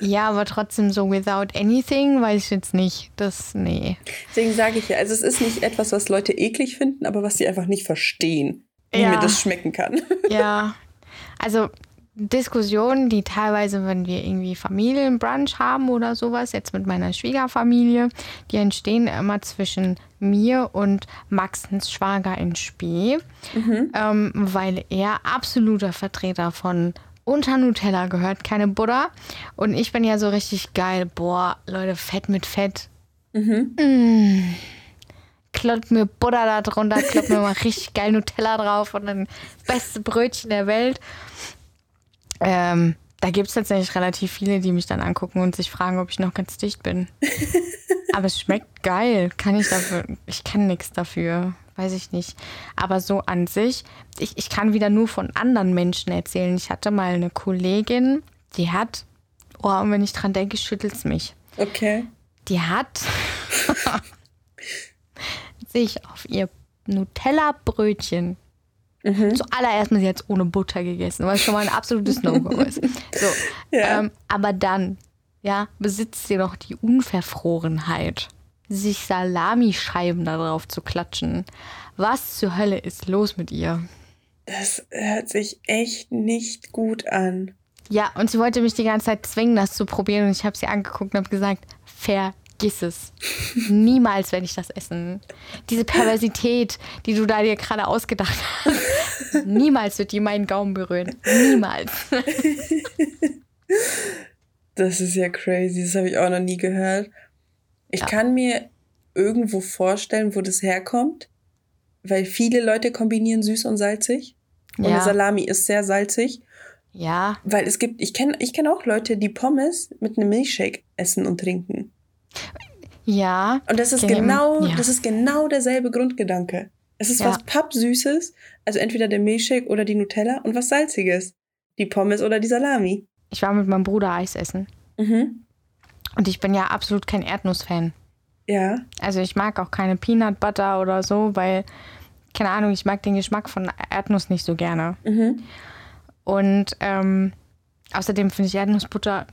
Ja, aber trotzdem so without anything weiß ich jetzt nicht. Das, nee. Deswegen sage ich ja, also es ist nicht etwas, was Leute eklig finden, aber was sie einfach nicht verstehen, wie ja. mir das schmecken kann. Ja. Also Diskussionen, die teilweise, wenn wir irgendwie Familienbrunch haben oder sowas, jetzt mit meiner Schwiegerfamilie, die entstehen immer zwischen mir und Maxens Schwager in Spee, mhm. ähm, weil er absoluter Vertreter von unter Nutella gehört, keine Butter. Und ich bin ja so richtig geil. Boah, Leute, Fett mit Fett. Mhm. Mmh. Kloppt mir Butter da drunter, kloppt mir mal *laughs* richtig geil Nutella drauf und dann beste Brötchen der Welt. Ähm, da gibt es tatsächlich relativ viele, die mich dann angucken und sich fragen, ob ich noch ganz dicht bin. *laughs* Aber es schmeckt geil. Kann ich dafür. Ich kann nichts dafür weiß ich nicht. Aber so an sich, ich, ich kann wieder nur von anderen Menschen erzählen. Ich hatte mal eine Kollegin, die hat, oh, und wenn ich dran denke, schüttelt es mich. Okay. Die hat *laughs* *laughs* sich auf ihr Nutella-Brötchen Mhm. Zuallererst mal sie jetzt ohne Butter gegessen, was schon mal ein absolutes No-Go *laughs* ist. So, ja. ähm, aber dann, ja, besitzt sie noch die Unverfrorenheit sich Salamischeiben darauf zu klatschen. Was zur Hölle ist los mit ihr? Das hört sich echt nicht gut an. Ja, und sie wollte mich die ganze Zeit zwingen, das zu probieren. Und ich habe sie angeguckt und habe gesagt, vergiss es. Niemals werde ich das essen. Diese Perversität, die du da dir gerade ausgedacht hast, niemals wird die meinen Gaumen berühren. Niemals. das ist ja crazy. Das habe ich auch noch nie gehört. Ich ja. kann mir irgendwo vorstellen, wo das herkommt, weil viele Leute kombinieren süß und salzig. Und ja. Salami ist sehr salzig. Ja. Weil es gibt, ich kenne ich kenn auch Leute, die Pommes mit einem Milchshake essen und trinken. Ja. Und das ist genau, ja. das ist genau derselbe Grundgedanke. Es ist Ja. was Pappsüßes, also entweder der Milchshake oder die Nutella und was Salziges. Die Pommes oder die Salami. Ich war mit meinem Bruder Eis essen. Mhm. Und ich bin ja absolut kein Erdnuss-Fan. Ja. Also ich mag auch keine Peanut Butter oder so, weil, keine Ahnung, ich mag den Geschmack von Erdnuss nicht so gerne. Mhm. Und ähm, außerdem finde ich Erdnussbutter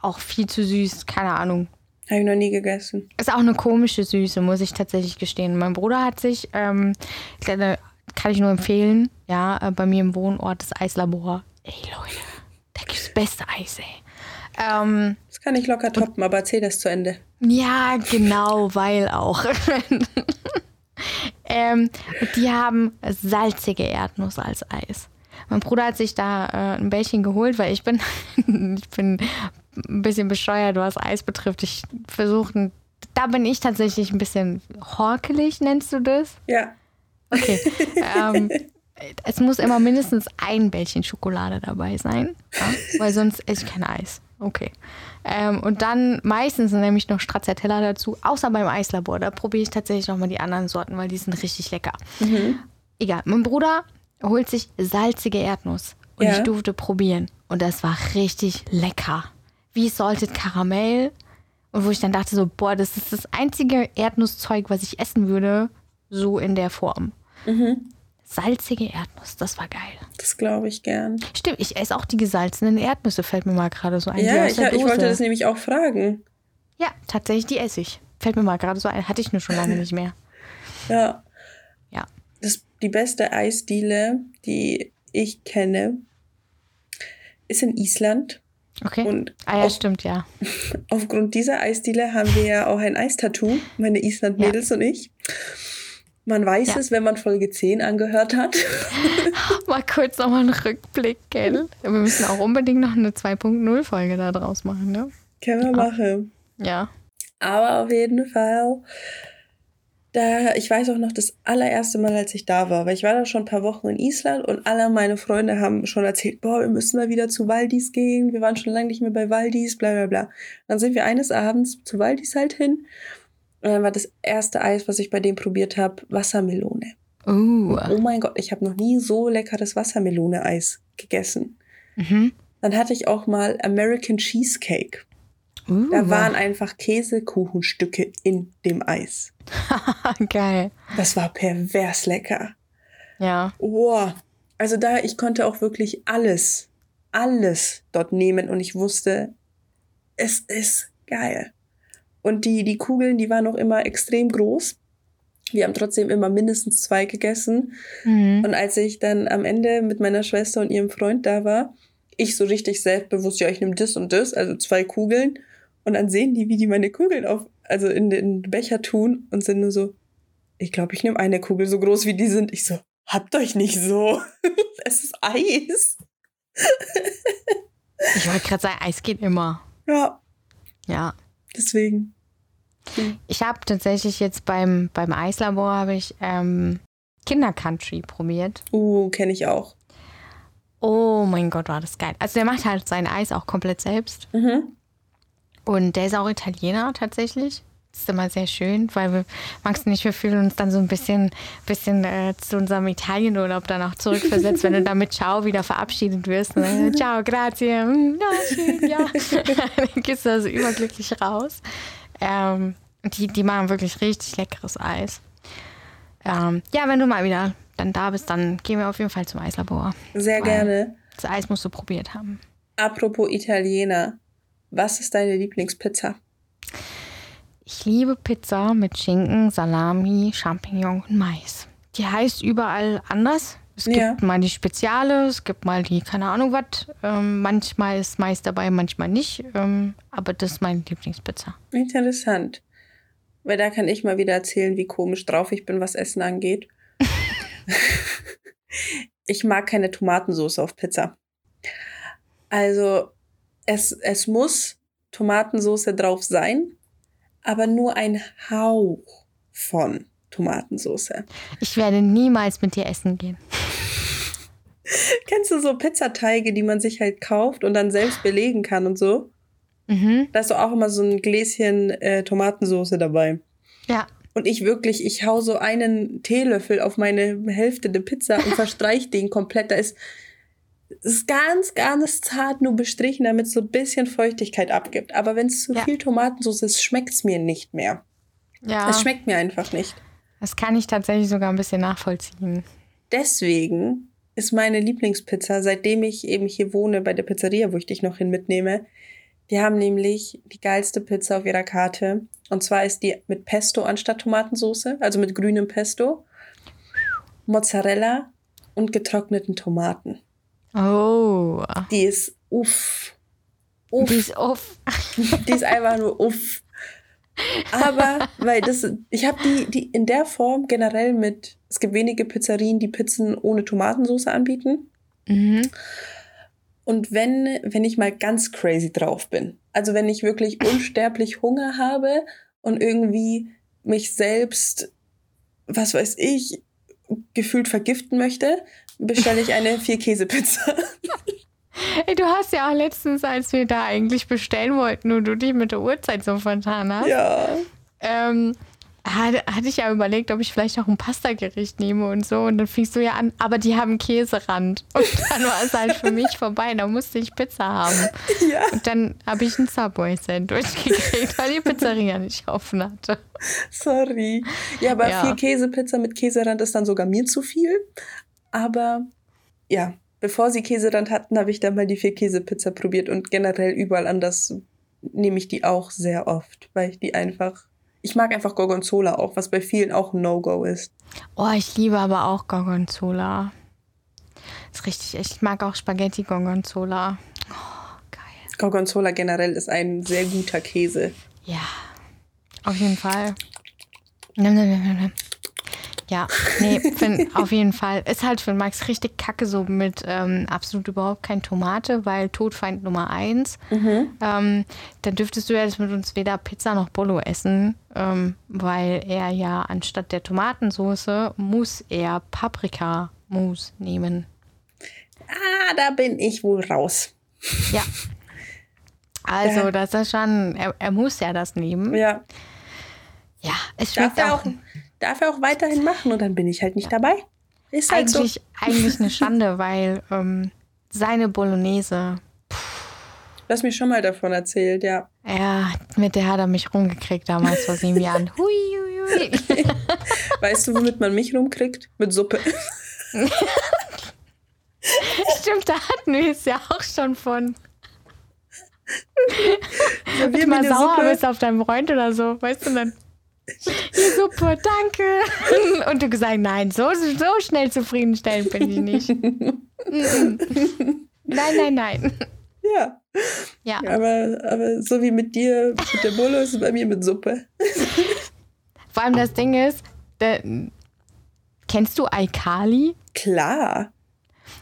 auch viel zu süß, keine Ahnung. Habe ich noch nie gegessen. Ist auch eine komische Süße, muss ich tatsächlich gestehen. Mein Bruder hat sich, ähm, kann ich nur empfehlen, ja, äh, bei mir im Wohnort das Eislabor. Ey Leute, da gibt's das beste Eis, ey. Ähm, Das kann ich locker toppen, aber erzähl das zu Ende. ja, genau, weil auch. *laughs* ähm, die haben salzige Erdnuss als Eis. Mein Bruder hat sich da äh, ein Bällchen geholt, weil ich bin, *laughs* ich bin ein bisschen bescheuert, was Eis betrifft. Ich versuche, da bin ich tatsächlich ein bisschen horkelig, nennst du das? Ja. Okay. ähm, es muss immer mindestens ein Bällchen Schokolade dabei sein, ja? weil sonst esse ich kein Eis. Okay. Ähm, und dann meistens nämlich noch Stracciatella dazu, außer beim Eislabor. Da probiere ich tatsächlich nochmal die anderen Sorten, weil die sind richtig lecker. Egal. Mein Bruder holt sich salzige Erdnuss und Ja. ich durfte probieren. Und das war richtig lecker. Wie Salted Karamell. Und wo ich dann dachte so, boah, das ist das einzige Erdnusszeug, was ich essen würde, so in der Form. Salzige Erdnuss, das war geil. Das glaube ich gern. Stimmt, ich esse auch die gesalzenen Erdnüsse, fällt mir mal gerade so ein. Ja, ich, ich wollte das nämlich auch fragen. Ja, tatsächlich, die esse ich. Fällt mir mal gerade so ein. Hatte ich nur schon lange nicht mehr. Ja. Ja. Das, die beste Eisdiele, die ich kenne, ist in Island. Okay. Und ah ja, auf- stimmt, ja. *laughs* aufgrund dieser Eisdiele haben wir ja auch ein Eistattoo, meine Island-Mädels und ich. Man weiß Ja. es, wenn man Folge 10 angehört hat. *laughs* Mal kurz nochmal einen Rückblick, gell? Wir müssen auch unbedingt noch eine 2.0-Folge da draus machen, ne? Können wir machen. Ja. Aber auf jeden Fall, da, ich weiß auch noch das allererste Mal, als ich da war, weil ich war da schon ein paar Wochen in Island und alle meine Freunde haben schon erzählt, boah, wir müssen mal wieder zu Waldis gehen, wir waren schon lange nicht mehr bei Waldis, bla bla bla. Dann sind wir eines Abends zu Waldis halt hin und dann war das erste Eis, was ich bei dem probiert habe, Wassermelone. Uh. Oh mein Gott, ich habe noch nie so leckeres Wassermelone-Eis gegessen. Mhm. Dann hatte ich auch mal American Cheesecake. Uh. Da waren einfach Käsekuchenstücke in dem Eis. *laughs* Geil. Das war pervers lecker. Ja. Oh, also da, ich konnte auch wirklich alles, alles dort nehmen und ich wusste, es ist geil. Und die, die Kugeln, die waren auch immer extrem groß. Wir haben trotzdem immer mindestens zwei gegessen. Mhm. Und als ich dann am Ende mit meiner Schwester und ihrem Freund da war, ich so richtig selbstbewusst, ja, ich nehme das und das, also zwei Kugeln. Und dann sehen die, wie die meine Kugeln auf, also in den Becher tun und sind nur so, ich glaube, ich nehme eine Kugel so groß wie die sind. Ich so, habt euch nicht so. *laughs* es ist Eis. Ich wollte gerade sagen, Eis geht immer. Ja, Ja. deswegen. Ich habe tatsächlich jetzt beim, beim Eislabor habe ich ähm, Kindercountry probiert. Uh, kenne ich auch. Oh mein Gott, war das geil. Also der macht halt sein Eis auch komplett selbst. Mhm. Und der ist auch Italiener tatsächlich. Das ist immer sehr schön, weil wir, magst du nicht, wir fühlen uns dann so ein bisschen, bisschen äh, zu unserem Italienurlaub dann auch zurückversetzt, wenn du dann mit Ciao wieder verabschiedet wirst. Ne? *laughs* Ciao, grazie. Mm, Ja, schön, ja. *laughs* *laughs* dann gehst du da so überglücklich raus. Ähm, die, die machen wirklich richtig leckeres Eis. Ähm, ja, wenn du mal wieder dann da bist, dann gehen wir auf jeden Fall zum Eislabor. Sehr gerne. Das Eis musst du probiert haben. Apropos Italiener. Was ist deine Lieblingspizza? Ich liebe Pizza mit Schinken, Salami, Champignon und Mais. Die heißt überall anders. Es gibt Ja. mal die Speziale, es gibt mal die, keine Ahnung was. Ähm, manchmal ist Mais dabei, manchmal nicht. Ähm, aber das ist meine Lieblingspizza. Interessant. Weil da kann ich mal wieder erzählen, wie komisch drauf ich bin, was Essen angeht. *laughs* ich mag keine Tomatensauce auf Pizza. Also, es, es muss Tomatensauce drauf sein, aber nur ein Hauch von Tomatensauce. Ich werde niemals mit dir essen gehen. *laughs* Kennst du so Pizzateige, die man sich halt kauft und dann selbst belegen kann und so? Mhm. Da ist doch auch immer so ein Gläschen äh, Tomatensauce dabei. Ja, Und ich wirklich, ich hau so einen Teelöffel auf meine Hälfte der Pizza und *laughs* verstreich den komplett. Da ist, ist ganz, ganz zart nur bestrichen, damit es so ein bisschen Feuchtigkeit abgibt. Aber wenn es zu Ja. viel Tomatensauce ist, schmeckt es mir nicht mehr. Ja, Es schmeckt mir einfach nicht. das kann ich tatsächlich sogar ein bisschen nachvollziehen. Deswegen ist meine Lieblingspizza, seitdem ich eben hier wohne bei der Pizzeria, wo ich dich noch hin mitnehme. Die haben nämlich die geilste Pizza auf ihrer Karte. Und zwar ist die mit Pesto anstatt Tomatensauce, also mit grünem Pesto, Mozzarella und getrockneten Tomaten. Oh, Die ist uff. Uff. die ist off. *laughs* Die ist einfach nur uff. Aber, weil das, ich habe die, die in der Form generell mit, es gibt wenige Pizzerien, die Pizzen ohne Tomatensauce anbieten. Mhm. Und wenn, wenn ich mal ganz crazy drauf bin, also wenn ich wirklich *laughs* unsterblich Hunger habe und irgendwie mich selbst, was weiß ich, gefühlt vergiften möchte, bestelle ich eine Vier-Käse-Pizza. *laughs* Ey, du hast ja auch letztens, als wir da eigentlich bestellen wollten und du dich mit der Uhrzeit so vertan hast, ja. ähm, hatte, hatte ich ja überlegt, ob ich vielleicht auch ein Pastagericht nehme und so. Und dann fingst du ja an, aber die haben Käserand. *laughs* Und dann war es halt für mich vorbei. Da musste ich Pizza haben. *laughs* Ja. Und dann habe ich ein Subway-Sandwich gekriegt, weil die Pizzeria nicht offen hatte. Sorry. Ja, aber Ja. vier Käsepizza mit Käserand ist dann sogar mir zu viel. Aber ja, bevor sie Käserand hatten, habe ich dann mal die vier Käsepizza probiert und generell überall anders nehme ich die auch sehr oft, weil ich die einfach. Ich mag einfach Gorgonzola auch, was bei vielen auch ein No-Go ist. Oh, ich liebe aber auch Gorgonzola. Ist richtig, ich mag auch Spaghetti Gorgonzola. Oh, geil. Gorgonzola generell ist ein sehr guter Käse. Ja, auf jeden Fall. Nimm, nimm, nimm, nimm, nimm. Ja, nee, find, auf jeden Fall. Ist halt für Max richtig kacke so mit ähm, absolut überhaupt kein Tomate, weil Todfeind Nummer eins. Ähm, dann dürftest du ja jetzt mit uns weder Pizza noch Bolo essen, ähm, weil er ja anstatt der Tomatensauce muss er Paprika-Mousse nehmen. Ah, da bin ich wohl raus. Ja. Also, das ist schon, er, er muss ja das nehmen. Ja, Ja, es schmeckt auch auch, darf er auch weiterhin machen und dann bin ich halt nicht dabei. Ist halt so. eigentlich, eigentlich eine Schande, *laughs* weil ähm, seine Bolognese, Du hast mir schon mal davon erzählt, ja. ja, mit der hat er mich rumgekriegt damals vor sieben *laughs* Jahren. Hui, hui, hui. *laughs* Weißt du, womit man mich rumkriegt? Mit Suppe. Stimmt, da hatten wir es ja auch schon von. Wenn du mir mal sauer Suppe. bist auf deinem Freund oder so, weißt du dann? Die Suppe, danke. *laughs* Und du gesagt, nein, so, so schnell zufriedenstellend bin ich nicht. Mhm. *laughs* Nein, nein, nein. Ja, Ja, aber, aber so wie mit dir, mit der Bulle, ist es bei mir mit Suppe. *laughs* vor allem das Ding ist, der, kennst du Alkali? Klar.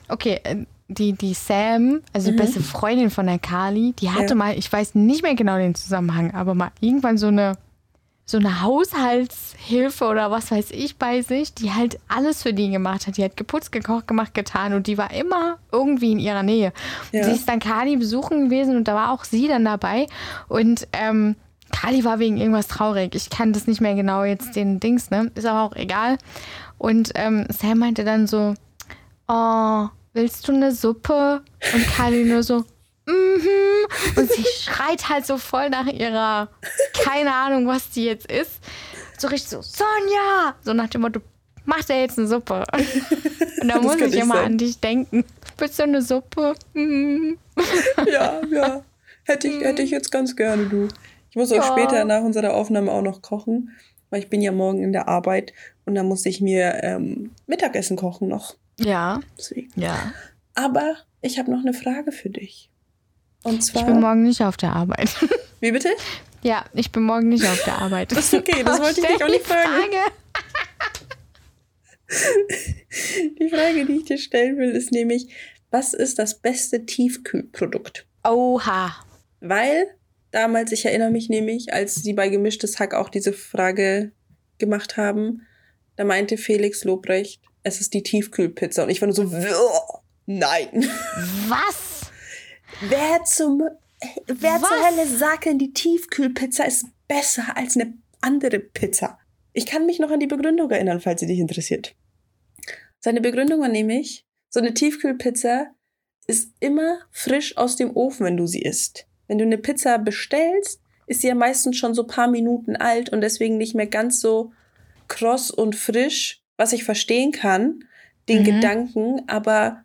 Okay, äh, die, die Sam, also die beste Freundin von der Kali, die hatte Ja. mal, ich weiß nicht mehr genau den Zusammenhang, aber mal irgendwann so eine, so eine Haushaltshilfe oder was weiß ich bei sich, die halt alles für die gemacht hat. Die hat geputzt, gekocht, gemacht, getan und die war immer irgendwie in ihrer Nähe. Ja. Sie ist dann Kali besuchen gewesen und da war auch sie dann dabei und ähm, Kali war wegen irgendwas traurig. Ich kann das nicht mehr genau jetzt den Dings, ne? Ist aber auch egal. Und ähm, Sam meinte dann so, oh, willst du eine Suppe? Und Kali nur so, mhm. Und sie *laughs* schreit halt so voll nach ihrer, keine Ahnung, was die jetzt ist. So richtig so, Sonja! So nach dem Motto, mach dir jetzt eine Suppe. Und da *laughs* muss ich ich immer sein. an dich denken. Willst du eine Suppe? Mhm. *laughs* Ja, ja. Hätte ich, hätte ich jetzt ganz gerne, du. Ich muss auch Ja. später nach unserer Aufnahme auch noch kochen, weil ich bin ja morgen in der Arbeit und da muss ich mir ähm, Mittagessen kochen noch. Ja, Deswegen. ja. Aber ich habe noch eine Frage für dich. Und Ich zwar. bin morgen nicht auf der Arbeit. *laughs* wie bitte? Ja, ich bin morgen nicht auf der Arbeit. Das ist okay, das *laughs* wollte ich dich auch nicht fragen. Frage. *laughs* Die Frage, die ich dir stellen will, ist nämlich, was ist das beste Tiefkühlprodukt? Oha. Weil damals, ich erinnere mich nämlich, als sie bei Gemischtes Hack auch diese Frage gemacht haben, da meinte Felix Lobrecht, es ist die Tiefkühlpizza. Und ich war nur so, "Wuh, nein. Was? Wer zum, wer zur Was? Hölle sagt denn, die Tiefkühlpizza ist besser als eine andere Pizza? Ich kann mich noch an die Begründung erinnern, falls sie dich interessiert. Seine Begründung war nämlich, so eine Tiefkühlpizza ist immer frisch aus dem Ofen, wenn du sie isst. Wenn du eine Pizza bestellst, ist sie ja meistens schon so paar Minuten alt und deswegen nicht mehr ganz so kross und frisch, was ich verstehen kann, den mhm. Gedanken, aber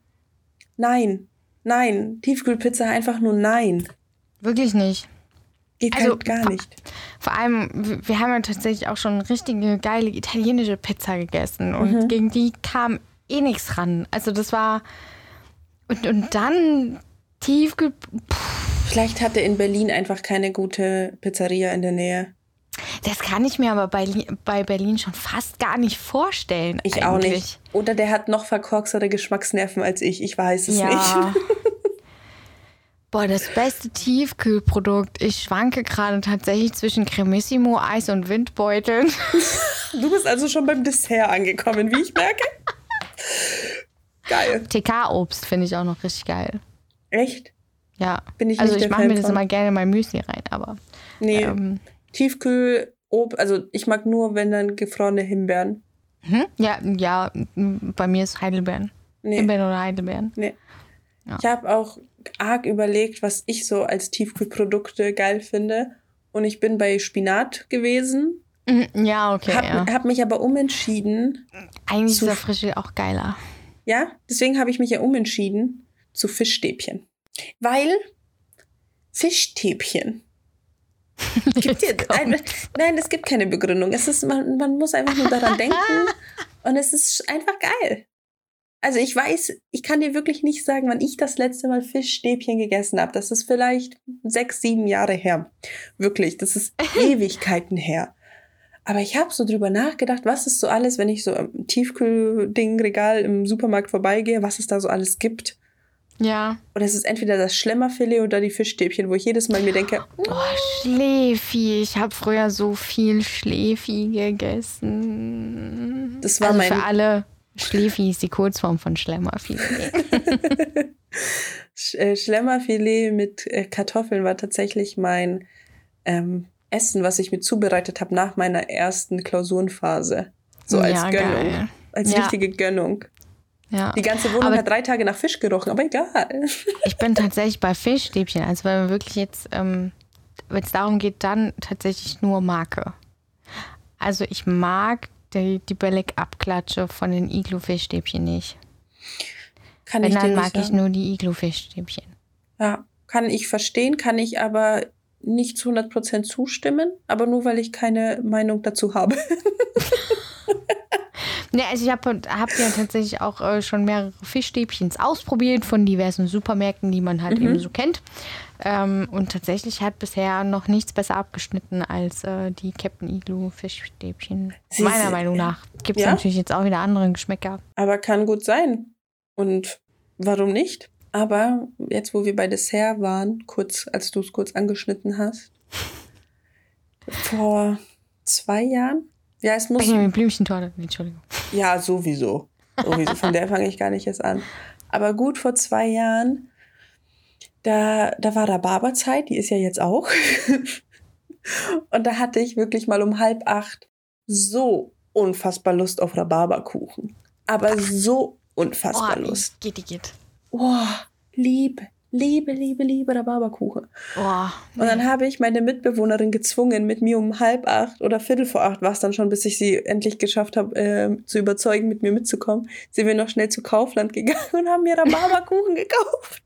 nein, nein, Tiefkühlpizza einfach nur nein. Wirklich nicht. Geht also, halt gar nicht. Vor allem, wir haben ja tatsächlich auch schon richtige geile italienische Pizza gegessen und mhm. gegen die kam eh nichts ran. Also das war und, und dann tiefge... Vielleicht hatte in Berlin einfach keine gute Pizzeria in der Nähe. Das kann ich mir aber bei, bei Berlin schon fast gar nicht vorstellen. Ich eigentlich. auch nicht. Oder der hat noch verkorkstere Geschmacksnerven als ich. Ich weiß es ja. nicht. *laughs* Boah, das beste Tiefkühlprodukt. Ich schwanke gerade tatsächlich zwischen Cremissimo, Eis und Windbeuteln. *laughs* Du bist also schon beim Dessert angekommen, wie ich merke. Geil. TK-Obst finde ich auch noch richtig geil. Echt? Ja. Bin ich also ich mache mir das immer gerne in mein Müsli rein, aber. Nee. Ähm, Tiefkühl, Ob, also ich mag nur, wenn dann gefrorene Himbeeren. Hm? Ja, ja, bei mir ist Heidelbeeren. Nee. Himbeeren oder Heidelbeeren. Nee. Ja. Ich habe auch arg überlegt, was ich so als Tiefkühlprodukte geil finde. Und ich bin bei Spinat gewesen. Mhm, ja, okay. Hab, ja. hab mich aber umentschieden. Eigentlich ist der Frische auch geiler. Ja, deswegen habe ich mich ja umentschieden zu Fischstäbchen. Weil Fischstäbchen. *laughs* Gibt dir ein, nein, es gibt keine Begründung. Es ist, man, man muss einfach nur daran denken *laughs* und es ist einfach geil. Also ich weiß, ich kann dir wirklich nicht sagen, wann ich das letzte Mal Fischstäbchen gegessen habe. Das ist vielleicht sechs, sieben Jahre her. Wirklich, das ist *laughs* Ewigkeiten her. Aber ich habe so drüber nachgedacht, was ist so alles, wenn ich so im Tiefkühlding-Regal im Supermarkt vorbeigehe, was es da so alles gibt. Ja. Und es ist entweder das Schlemmerfilet oder die Fischstäbchen, wo ich jedes Mal mir denke, oh, Schläfi. Ich habe früher so viel Schläfi gegessen. Das war also mein für alle Schläfi ist die Kurzform von Schlemmerfilet. Äh, Schlemmerfilet mit äh, Kartoffeln war tatsächlich mein ähm, Essen, was ich mir zubereitet habe nach meiner ersten Klausurenphase. So als ja, Gönnung. Geil. Als ja. richtige Gönnung. Ja. Die ganze Wohnung aber hat drei Tage nach Fisch gerochen, aber egal. Ich bin tatsächlich bei Fischstäbchen. Also wenn man wirklich jetzt, ähm, wenn es darum geht, dann tatsächlich nur Marke. Also ich mag die, die Billig-Abklatsche von den Iglu-Fischstäbchen nicht. Kann wenn, ich dann mag ich nur die Iglu-Fischstäbchen. Ja, kann ich verstehen, kann ich aber nicht zu 100% zustimmen, aber nur weil ich keine Meinung dazu habe. *laughs* ne, also ich habe hab ja tatsächlich auch äh, schon mehrere Fischstäbchens ausprobiert von diversen Supermärkten, die man halt mhm. eben so kennt. Ähm, und tatsächlich hat bisher noch nichts besser abgeschnitten als äh, die Captain Igloo Fischstäbchen. Sie Meiner Meinung nach. Gibt es ja? natürlich jetzt auch wieder andere Geschmäcker. Aber kann gut sein. Und warum nicht? Aber jetzt, wo wir bei Dessert waren, kurz, als du es kurz angeschnitten hast, vor zwei Jahren, ja, es muss. Benjamin Blümchentorte, Entschuldigung. Ja, sowieso. Sowieso. Von der fange ich gar nicht erst an. Aber gut, vor zwei Jahren, da, da war Rhabarberzeit, die ist ja jetzt auch. *laughs* Und da hatte ich wirklich mal um halb acht so unfassbar Lust auf Rhabarberkuchen. Aber so unfassbar oh, Lust. Geht, geht. Oh, liebe, liebe, liebe, liebe Rhabarberkuchen. Oh, nee. Und dann habe ich meine Mitbewohnerin gezwungen, mit mir um halb acht oder viertel vor acht war es dann schon, bis ich sie endlich geschafft habe, äh, zu überzeugen, mit mir mitzukommen. Sind wir noch schnell zu Kaufland gegangen und haben mir Rhabarberkuchen gekauft.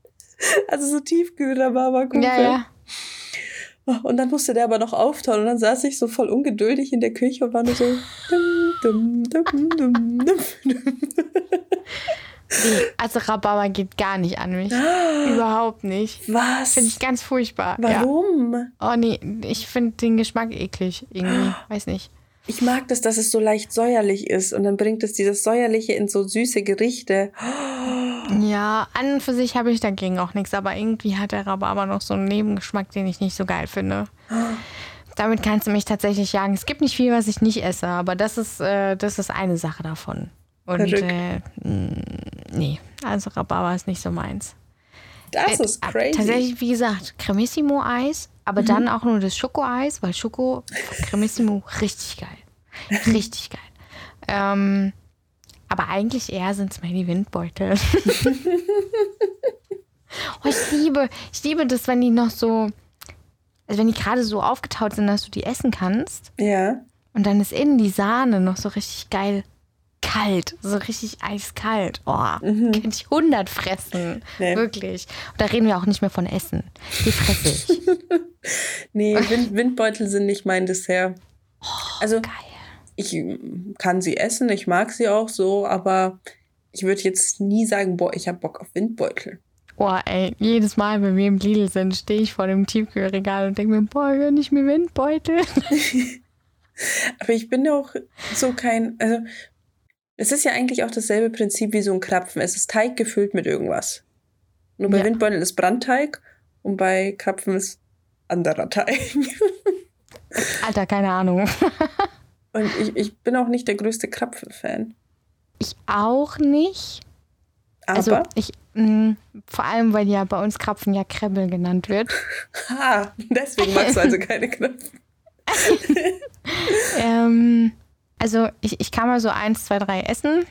Also so Tiefkühl-Rhabarberkuchen. Ja, ja. Oh, und dann musste der aber noch auftauen und dann saß ich so voll ungeduldig in der Küche und war nur so. Dum, dum, dum, also Rhabarber geht gar nicht an mich. Überhaupt nicht. Was? Finde ich ganz furchtbar. Warum? Ja. Oh nee, ich finde den Geschmack eklig irgendwie. Weiß nicht. Ich mag das, dass es so leicht säuerlich ist und dann bringt es dieses säuerliche in so süße Gerichte. Ja, an und für sich habe ich dagegen auch nichts, aber irgendwie hat der Rhabarber noch so einen Nebengeschmack, den ich nicht so geil finde. Damit kannst du mich tatsächlich jagen. Es gibt nicht viel, was ich nicht esse, aber das ist, äh, das ist eine Sache davon. Und äh, nee, also Rhabarber ist nicht so meins. Das äh, ist crazy. Tatsächlich, wie gesagt, Cremissimo-Eis, aber mhm. dann auch nur das Schokoeis, weil Schoko Cremissimo richtig geil. Richtig geil. Ähm, aber eigentlich eher sind es meine Windbeutel. *laughs* oh, ich liebe, ich liebe das, wenn die noch so, also wenn die gerade so aufgetaut sind, dass du die essen kannst. Ja. Und dann ist innen die Sahne noch so richtig geil kalt, so richtig eiskalt. Oh, mhm. könnte ich 100 fressen. Nee. Wirklich. Und da reden wir auch nicht mehr von Essen. Die fresse ich. *laughs* nee, Wind Windbeutel sind nicht mein Dessert. Oh, also, geil. ich kann sie essen, ich mag sie auch so, aber ich würde jetzt nie sagen, boah, ich habe Bock auf Windbeutel. Boah, ey, jedes Mal, wenn wir im Lidl sind, stehe ich vor dem Tiefkühlregal und denke mir, boah, gönn ich mir Windbeutel. *laughs* Aber ich bin auch so kein, also es ist ja eigentlich auch dasselbe Prinzip wie so ein Krapfen. Es ist Teig gefüllt mit irgendwas. Nur bei ja. Windbeutel ist Brandteig und bei Krapfen ist anderer Teig. *laughs* Alter, keine Ahnung. *laughs* und ich, ich bin auch nicht der größte Krapfen-Fan. Ich auch nicht. Aber? Also ich, mh, mm, vor allem, weil ja bei uns Krapfen ja Krebbel genannt wird. *laughs* ha, deswegen magst du also keine Krapfen. ähm, also ich, ich kann mal so eins, zwei, drei essen.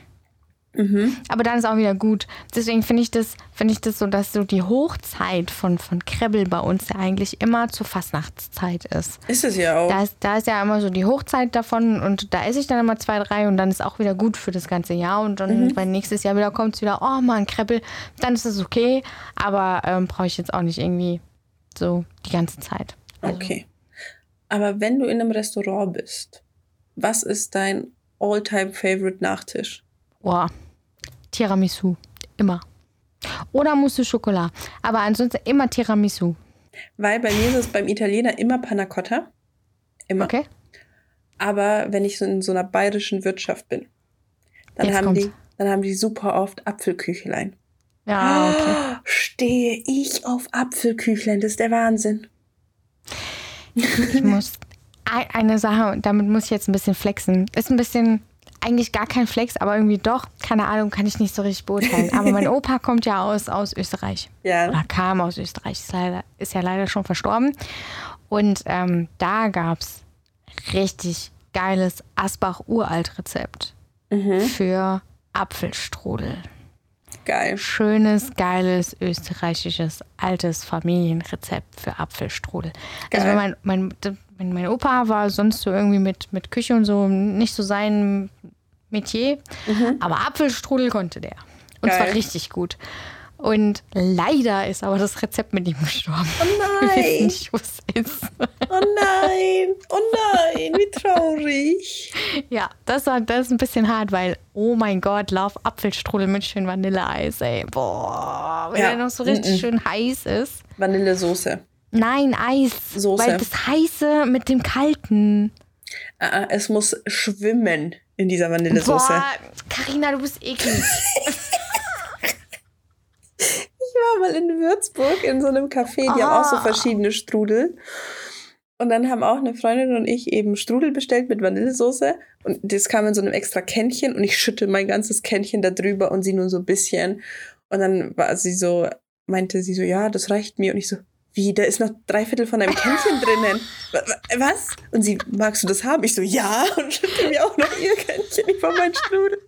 Mhm. Aber dann ist auch wieder gut. Deswegen finde ich das, finde ich das so, dass so die Hochzeit von, von Krebbel bei uns ja eigentlich immer zur Fastnachtszeit ist. Ist es ja auch. Da ist, da ist ja immer so die Hochzeit davon und da esse ich dann immer zwei, drei und dann ist auch wieder gut für das ganze Jahr. Und dann, mhm. wenn nächstes Jahr wieder kommt es wieder, oh mal ein Krebbel, dann ist das okay. Aber ähm, brauche ich jetzt auch nicht irgendwie so die ganze Zeit. Also. Okay. Aber wenn du in einem Restaurant bist, was ist dein All-Time-Favorite-Nachtisch? Boah, Tiramisu. Immer. Oder Mousse Schokolade. Aber ansonsten immer Tiramisu. Weil bei mir ist es beim Italiener immer Panna Cotta. Immer. Okay. Aber wenn ich so in so einer bayerischen Wirtschaft bin, dann, haben die, dann haben die super oft Apfelküchlein. Ja, okay. stehe ich auf Apfelküchlein, das ist der Wahnsinn. Ich muss eine Sache, und damit muss ich jetzt ein bisschen flexen. Ist ein bisschen eigentlich gar kein Flex, aber irgendwie doch. Keine Ahnung, kann ich nicht so richtig beurteilen. Aber mein *laughs* Opa kommt ja aus, aus Österreich. Ja. Oder kam aus Österreich. Ist, leider, ist ja leider schon verstorben. Und ähm, da gab es richtig geiles Asbach-Uralt-Rezept mhm. für Apfelstrudel. Geil. Schönes, geiles, österreichisches, altes Familienrezept für Apfelstrudel. Also Geil. Also mein, mein, mein Opa war sonst so irgendwie mit, mit Küche und so nicht so sein Metier, mhm. aber Apfelstrudel konnte der. Und Geil. zwar richtig gut. Und leider ist aber das Rezept mit ihm gestorben. Oh *laughs* nein! nicht, wo es ist. Oh nein! Oh nein! Wie traurig! Ja, das, war, das ist ein bisschen hart, weil, oh mein Gott, Lauf Apfelstrudel mit schön Vanilleeis, ey. Boah, wenn ja. er noch so richtig mm -mm. schön heiß ist. Vanillesoße. Nein, Eis. Soße. Weil das Heiße mit dem Kalten. Ah, es muss schwimmen in dieser Vanillesoße. Boah, Carina, du bist eklig. *laughs* Ich war mal in Würzburg in so einem Café, die oh. haben auch so ah. verschiedene Strudel. Und dann haben auch eine Freundin und ich eben Strudel bestellt mit Vanillesoße. Und das kam in so einem extra Kännchen und ich schütte mein ganzes Kännchen da drüber und sie nur so ein bisschen. Und dann war sie so, meinte sie so, ja, das reicht mir. Und ich so, wie, da ist noch drei Viertel von einem Kännchen drinnen. Was? Und sie, magst du das haben? Ich so, ja. Und schütte mir auch noch ihr Kännchen über mein Strudel.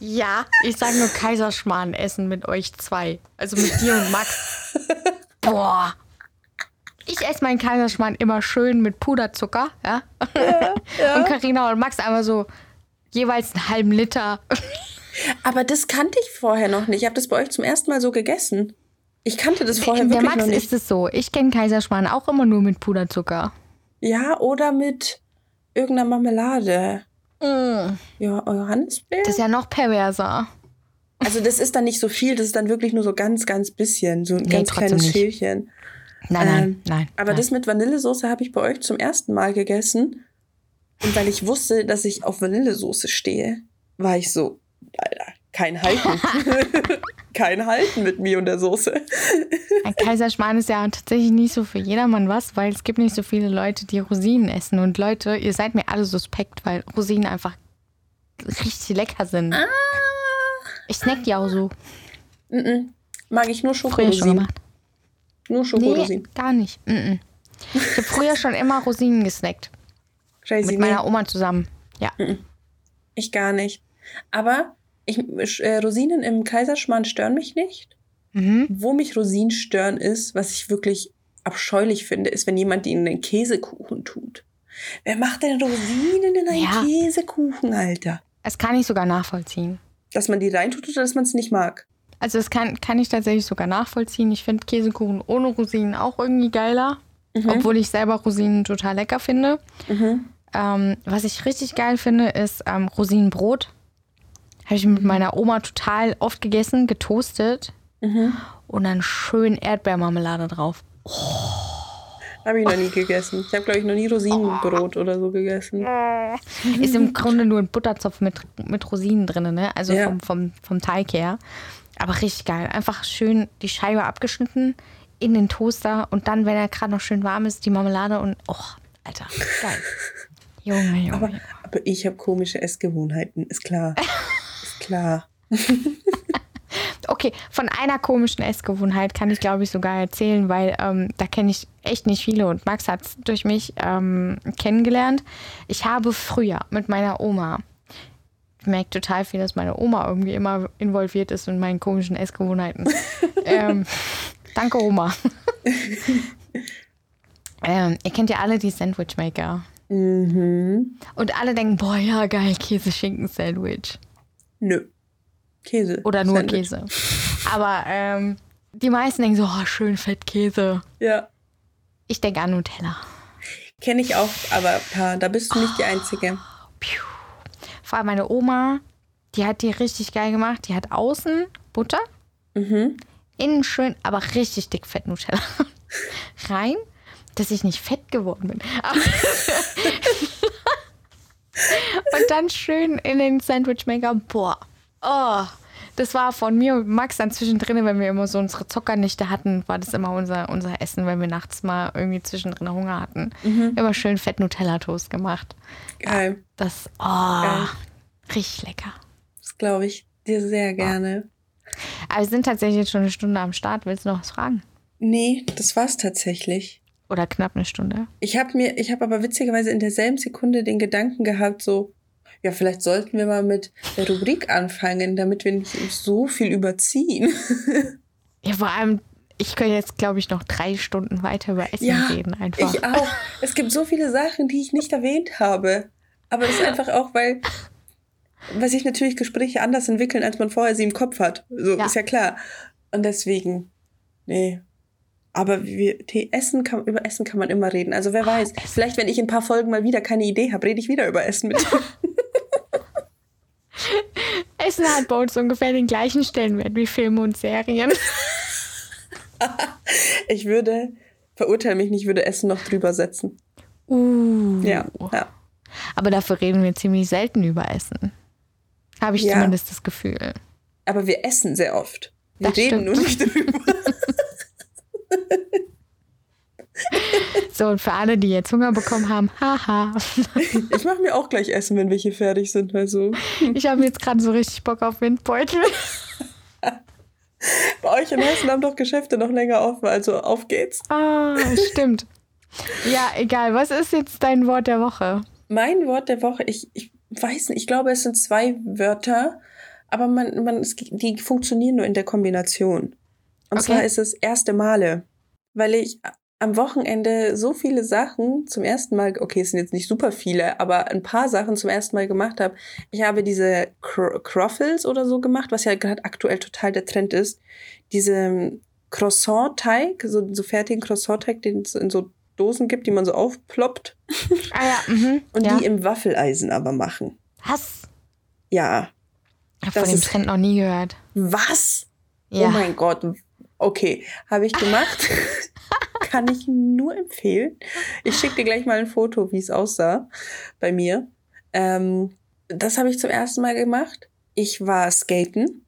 Ja, ich sage nur Kaiserschmarrn essen mit euch zwei. Also mit dir und Max. Boah. Ich esse meinen Kaiserschmarrn immer schön mit Puderzucker, ja. ja, ja. Und Karina und Max einmal so jeweils einen halben Liter. Aber das kannte ich vorher noch nicht. Ich habe das bei euch zum ersten Mal so gegessen. Ich kannte das vorher Der wirklich Max noch nicht. ist es so. Ich kenne Kaiserschmarrn auch immer nur mit Puderzucker. Ja, oder mit irgendeiner Marmelade. Mm. Ja, Johannisbeer? Das ist ja noch perverser. Also das ist dann nicht so viel, das ist dann wirklich nur so ganz, ganz bisschen, so ein nee, ganz kleines nicht. Schälchen. Nein, nein, ähm, nein. Aber nein. das mit Vanillesoße habe ich bei euch zum ersten Mal gegessen. Und weil ich wusste, dass ich auf Vanillesoße stehe, war ich so, Alter, kein Halten. *laughs* *laughs* kein Halten mit mir und der Soße. Ein Kaiserschmarrn ist ja tatsächlich nicht so für jedermann was, weil es gibt nicht so viele Leute, die Rosinen essen. Und Leute, ihr seid mir alle suspekt, weil Rosinen einfach richtig lecker sind. Ah. Ich snack die auch so. Mm -mm. Mag ich nur Schokorosinen. Nur Schokorosinen. Nee, gar nicht. Mm ich habe früher schon immer Rosinen gesnackt. Crazy. Mit meiner Oma zusammen. Ja. Ich gar nicht. Aber ich, äh, Rosinen im Kaiserschmarrn stören mich nicht. Mhm. Wo mich Rosinen stören ist, was ich wirklich abscheulich finde, ist, wenn jemand die in den Käsekuchen tut. Wer macht denn Rosinen in einen Ja. Käsekuchen, Alter? Das kann ich sogar nachvollziehen. Dass man die reintut oder dass man es nicht mag? Also das kann, kann ich tatsächlich sogar nachvollziehen. Ich finde Käsekuchen ohne Rosinen auch irgendwie geiler. Mhm. Obwohl ich selber Rosinen total lecker finde. Mhm. Ähm, was ich richtig geil finde, ist ähm, Rosinenbrot. Habe ich mit meiner Oma total oft gegessen, getoastet Mhm. und dann schön Erdbeermarmelade drauf. Habe ich noch nie gegessen. Ich habe, glaube ich, noch nie Rosinenbrot oder so gegessen. *laughs* Ist im Grunde nur ein Butterzopf mit, mit Rosinen drin, ne? Also Ja. vom, vom, vom Teig her. Aber richtig geil. Einfach schön die Scheibe abgeschnitten in den Toaster und dann, wenn er gerade noch schön warm ist, die Marmelade und. Oh, Alter, geil. *laughs* Junge, Junge. Aber, aber ich habe komische Essgewohnheiten, ist klar. *laughs* klar. Okay, von einer komischen Essgewohnheit kann ich, glaube ich, sogar erzählen, weil ähm, da kenne ich echt nicht viele und Max hat es durch mich ähm, kennengelernt. Ich habe früher mit meiner Oma, ich merke total viel, dass meine Oma irgendwie immer involviert ist in meinen komischen Essgewohnheiten. *laughs* ähm, danke, Oma. *laughs* ähm, ihr kennt ja alle die Sandwichmaker. Mhm. Und alle denken, boah, ja, geil, Käse-Schinken-Sandwich. Nö. Käse. Oder nur Sandwich. Käse. Aber ähm, die meisten denken so, oh, schön Fettkäse. Ja. Ich denke an Nutella. Kenne ich auch, aber pa, da bist du nicht die Einzige. Piu. Vor allem meine Oma, die hat die richtig geil gemacht. Die hat außen Butter, Mhm. innen schön, aber richtig dick Fett Nutella *laughs* rein, dass ich nicht fett geworden bin. Aber- *laughs* Und dann schön in den Sandwichmaker. Boah. Oh. Das war von mir und Max dann zwischendrin, wenn wir immer so unsere Zockernächte hatten, war das immer unser, unser Essen, wenn wir nachts mal irgendwie zwischendrin Hunger hatten. Immer schön Fett Nutella-Toast gemacht. Geil. Das, oh, Geil. richtig lecker. Das glaube ich dir sehr gerne. Aber wir sind tatsächlich jetzt schon eine Stunde am Start. Willst du noch was fragen? Nee, das war's tatsächlich. Oder knapp eine Stunde? Ich habe mir, ich habe aber witzigerweise in derselben Sekunde den Gedanken gehabt, so, ja, vielleicht sollten wir mal mit der Rubrik anfangen, damit wir nicht so viel überziehen. *laughs* Ja, vor allem, ich könnte jetzt, glaube ich, noch drei Stunden weiter über Essen Ja, reden. Einfach. Ich auch. Es gibt so viele Sachen, die ich nicht erwähnt habe. Aber das ist einfach auch, weil, weil sich natürlich Gespräche anders entwickeln, als man vorher sie im Kopf hat. So, Ja. ist ja klar. Und deswegen, nee. Aber wir, Tee, Essen kann, über Essen kann man immer reden. Also wer weiß, Essen. vielleicht, wenn ich in ein paar Folgen mal wieder keine Idee habe, rede ich wieder über Essen mit. dir. *laughs* Essen hat bei uns ungefähr den gleichen Stellenwert wie Filme und Serien. *laughs* ich würde, verurteile mich nicht, würde Essen noch drüber setzen. Uh. Ja, ja. Aber dafür reden wir ziemlich selten über Essen. Habe ich Ja. zumindest das Gefühl. Aber wir essen sehr oft. Wir Das reden stimmt. nur nicht drüber. *laughs* So, und für alle, die jetzt Hunger bekommen haben, haha. Ich mache mir auch gleich Essen, wenn wir hier fertig sind. Also Ich habe jetzt gerade so richtig Bock auf Windbeutel. bei euch in Hessen haben doch Geschäfte noch länger offen. Also auf geht's. Ah, stimmt. Ja, egal. Was ist jetzt dein Wort der Woche? Mein Wort der Woche, ich, ich weiß nicht, ich glaube, es sind zwei Wörter, aber man, man, die funktionieren nur in der Kombination. Und Okay. zwar ist es erste Male. Weil ich am Wochenende so viele Sachen zum ersten Mal, okay, es sind jetzt nicht super viele, aber ein paar Sachen zum ersten Mal gemacht habe. Ich habe diese Cro Croffles oder so gemacht, was ja gerade aktuell total der Trend ist. Diese Croissant-Teig, so, so fertigen Croissant-Teig, den es in so Dosen gibt, die man so aufploppt *laughs* Ah ja, mhm. und ja. die im Waffeleisen aber machen. Was? Ja. Ich habe von dem Trend noch nie gehört. Was? Ja. Oh mein Gott. Okay, habe ich gemacht. *laughs* Kann ich nur empfehlen. Ich schicke dir gleich mal ein Foto, wie es aussah bei mir. Ähm, das habe ich zum ersten Mal gemacht. Ich war skaten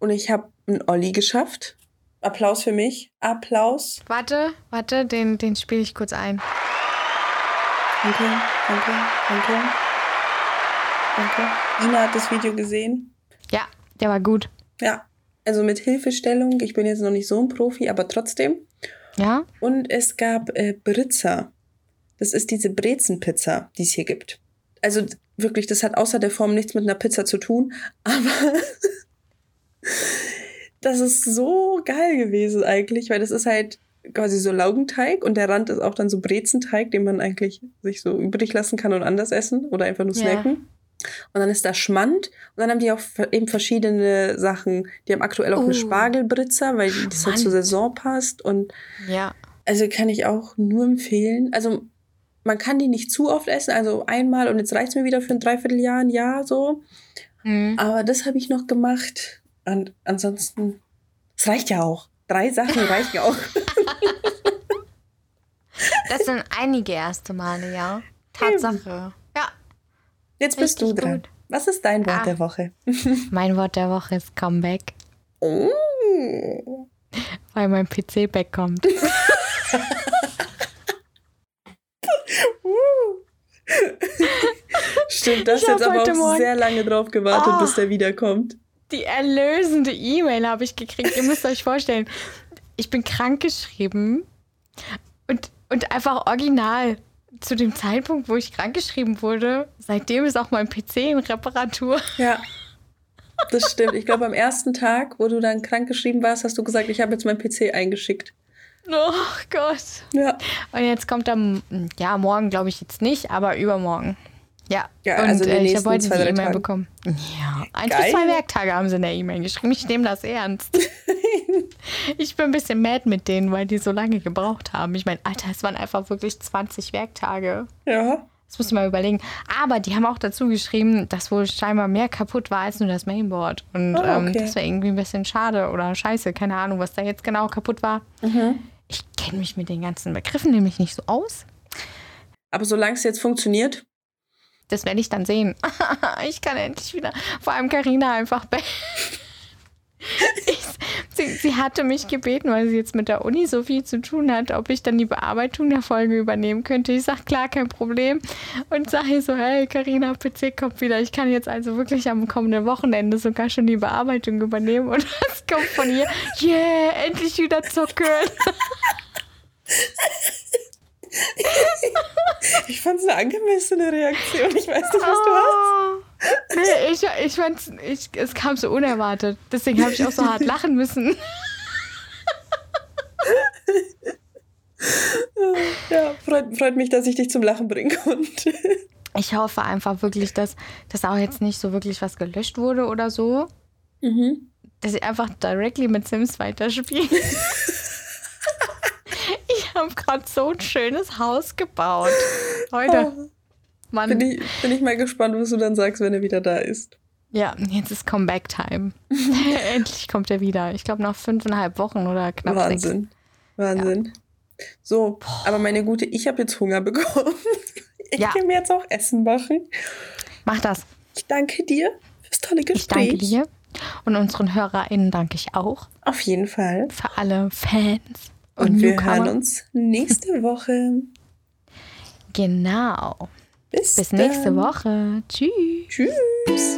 und ich habe einen Olli geschafft. Applaus für mich. Applaus. Warte, warte, den, den spiele ich kurz ein. Danke, danke, danke. Danke. Ina hat das Video gesehen. Ja, der war gut. Ja, also mit Hilfestellung. Ich bin jetzt noch nicht so ein Profi, aber trotzdem. Ja? Und es gab äh, Britzer. Das ist diese Brezenpizza, die es hier gibt. Also wirklich, das hat außer der Form nichts mit einer Pizza zu tun, *laughs* aber das ist so geil gewesen eigentlich, weil das ist halt quasi so Laugenteig und der Rand ist auch dann so Brezenteig, den man eigentlich sich so übrig lassen kann und anders essen oder einfach nur snacken. Und dann ist da Schmand und dann haben die auch eben verschiedene Sachen. Die haben aktuell auch uh, eine Spargelbritzer, weil Schmand. das halt zur Saison passt und ja. Also kann ich auch nur empfehlen. Also man kann die nicht zu oft essen, also einmal und jetzt reicht es mir wieder für ein Dreivierteljahr, ein Jahr so. Mhm. Aber das habe ich noch gemacht. Und ansonsten, es reicht ja auch. Drei Sachen *laughs* reichen auch. das sind einige erste Male, ja. Tatsache. Jetzt bist Richtig du dran. Gut. Was ist dein Wort ah. der Woche? *laughs* mein Wort der Woche ist Comeback. Oh. Weil mein PC wegkommt. *laughs* Stimmt, das jetzt aber auch Morgen sehr lange drauf gewartet, oh, bis der wiederkommt. Die erlösende E-Mail habe ich gekriegt. Ihr müsst euch vorstellen, ich bin krankgeschrieben und, und einfach original zu dem Zeitpunkt, wo ich krankgeschrieben wurde, seitdem ist auch mein PC in Reparatur. Ja. *laughs* Das stimmt. Ich glaube, am ersten Tag, wo du dann krankgeschrieben warst, hast du gesagt, ich habe jetzt meinen PC eingeschickt. Oh Gott. Ja. Und jetzt kommt er, ja, morgen glaube ich jetzt nicht, aber übermorgen. Ja, ja also und, äh, ich habe heute die E-Mail bekommen. Ja, ein bis zwei Werktage haben sie in der E-Mail geschrieben. Ich nehme das ernst. *laughs* ich bin ein bisschen mad mit denen, weil die so lange gebraucht haben. Ich meine, Alter, es waren einfach wirklich 20 Werktage. Ja. Das musst du mal überlegen. Aber die haben auch dazu geschrieben, dass wohl scheinbar mehr kaputt war als nur das Mainboard. Und oh, okay. ähm, das wäre irgendwie ein bisschen schade oder scheiße. Keine Ahnung, was da jetzt genau kaputt war. Mhm. Ich kenne mich mit den ganzen Begriffen nämlich nicht so aus. Aber solange es jetzt funktioniert, das werde ich dann sehen. *laughs* ich kann endlich wieder. Vor allem Karina einfach. *laughs* ich, sie, sie, hatte mich gebeten, weil sie jetzt mit der Uni so viel zu tun hat, ob ich dann die Bearbeitung der Folge übernehmen könnte. Ich sage, klar, kein Problem. Und sage so, hey, Karina, PC kommt wieder. Ich kann jetzt also wirklich am kommenden Wochenende sogar schon die Bearbeitung übernehmen. Und *laughs* es kommt von ihr, yeah, endlich wieder zocken. Ich fand es eine angemessene Reaktion. Ich weiß nicht, was du hast. Oh. Nee, ich, ich fand's, ich, es kam so unerwartet. Deswegen habe ich auch so hart lachen müssen. Ja, freut, freut mich, dass ich dich zum Lachen bringen konnte. Ich hoffe einfach wirklich, dass, dass auch jetzt nicht so wirklich was gelöscht wurde oder so. Mhm. Dass ich einfach directly mit Sims weiterspiele. *laughs* *laughs* Ich habe gerade so ein schönes Haus gebaut. Heute. Oh. Mann. Bin ich, bin ich mal gespannt, was du dann sagst, wenn er wieder da ist. Ja, jetzt ist Comeback-Time. *laughs* Endlich kommt er wieder. Ich glaube, nach fünfeinhalb Wochen oder knapp Wahnsinn. Sechs. Wahnsinn. Ja. So, Boah. aber meine Gute, ich habe jetzt Hunger bekommen. *laughs* Ich ja. kann mir jetzt auch Essen machen. Mach das. Ich danke dir fürs tolle Gespräch. Ich danke dir. Und unseren HörerInnen danke ich auch. Auf jeden Fall. Für alle Fans. Und, und wir Newcomer. hören uns nächste Woche. Genau. Bis, Bis nächste Woche. Tschüss. Tschüss.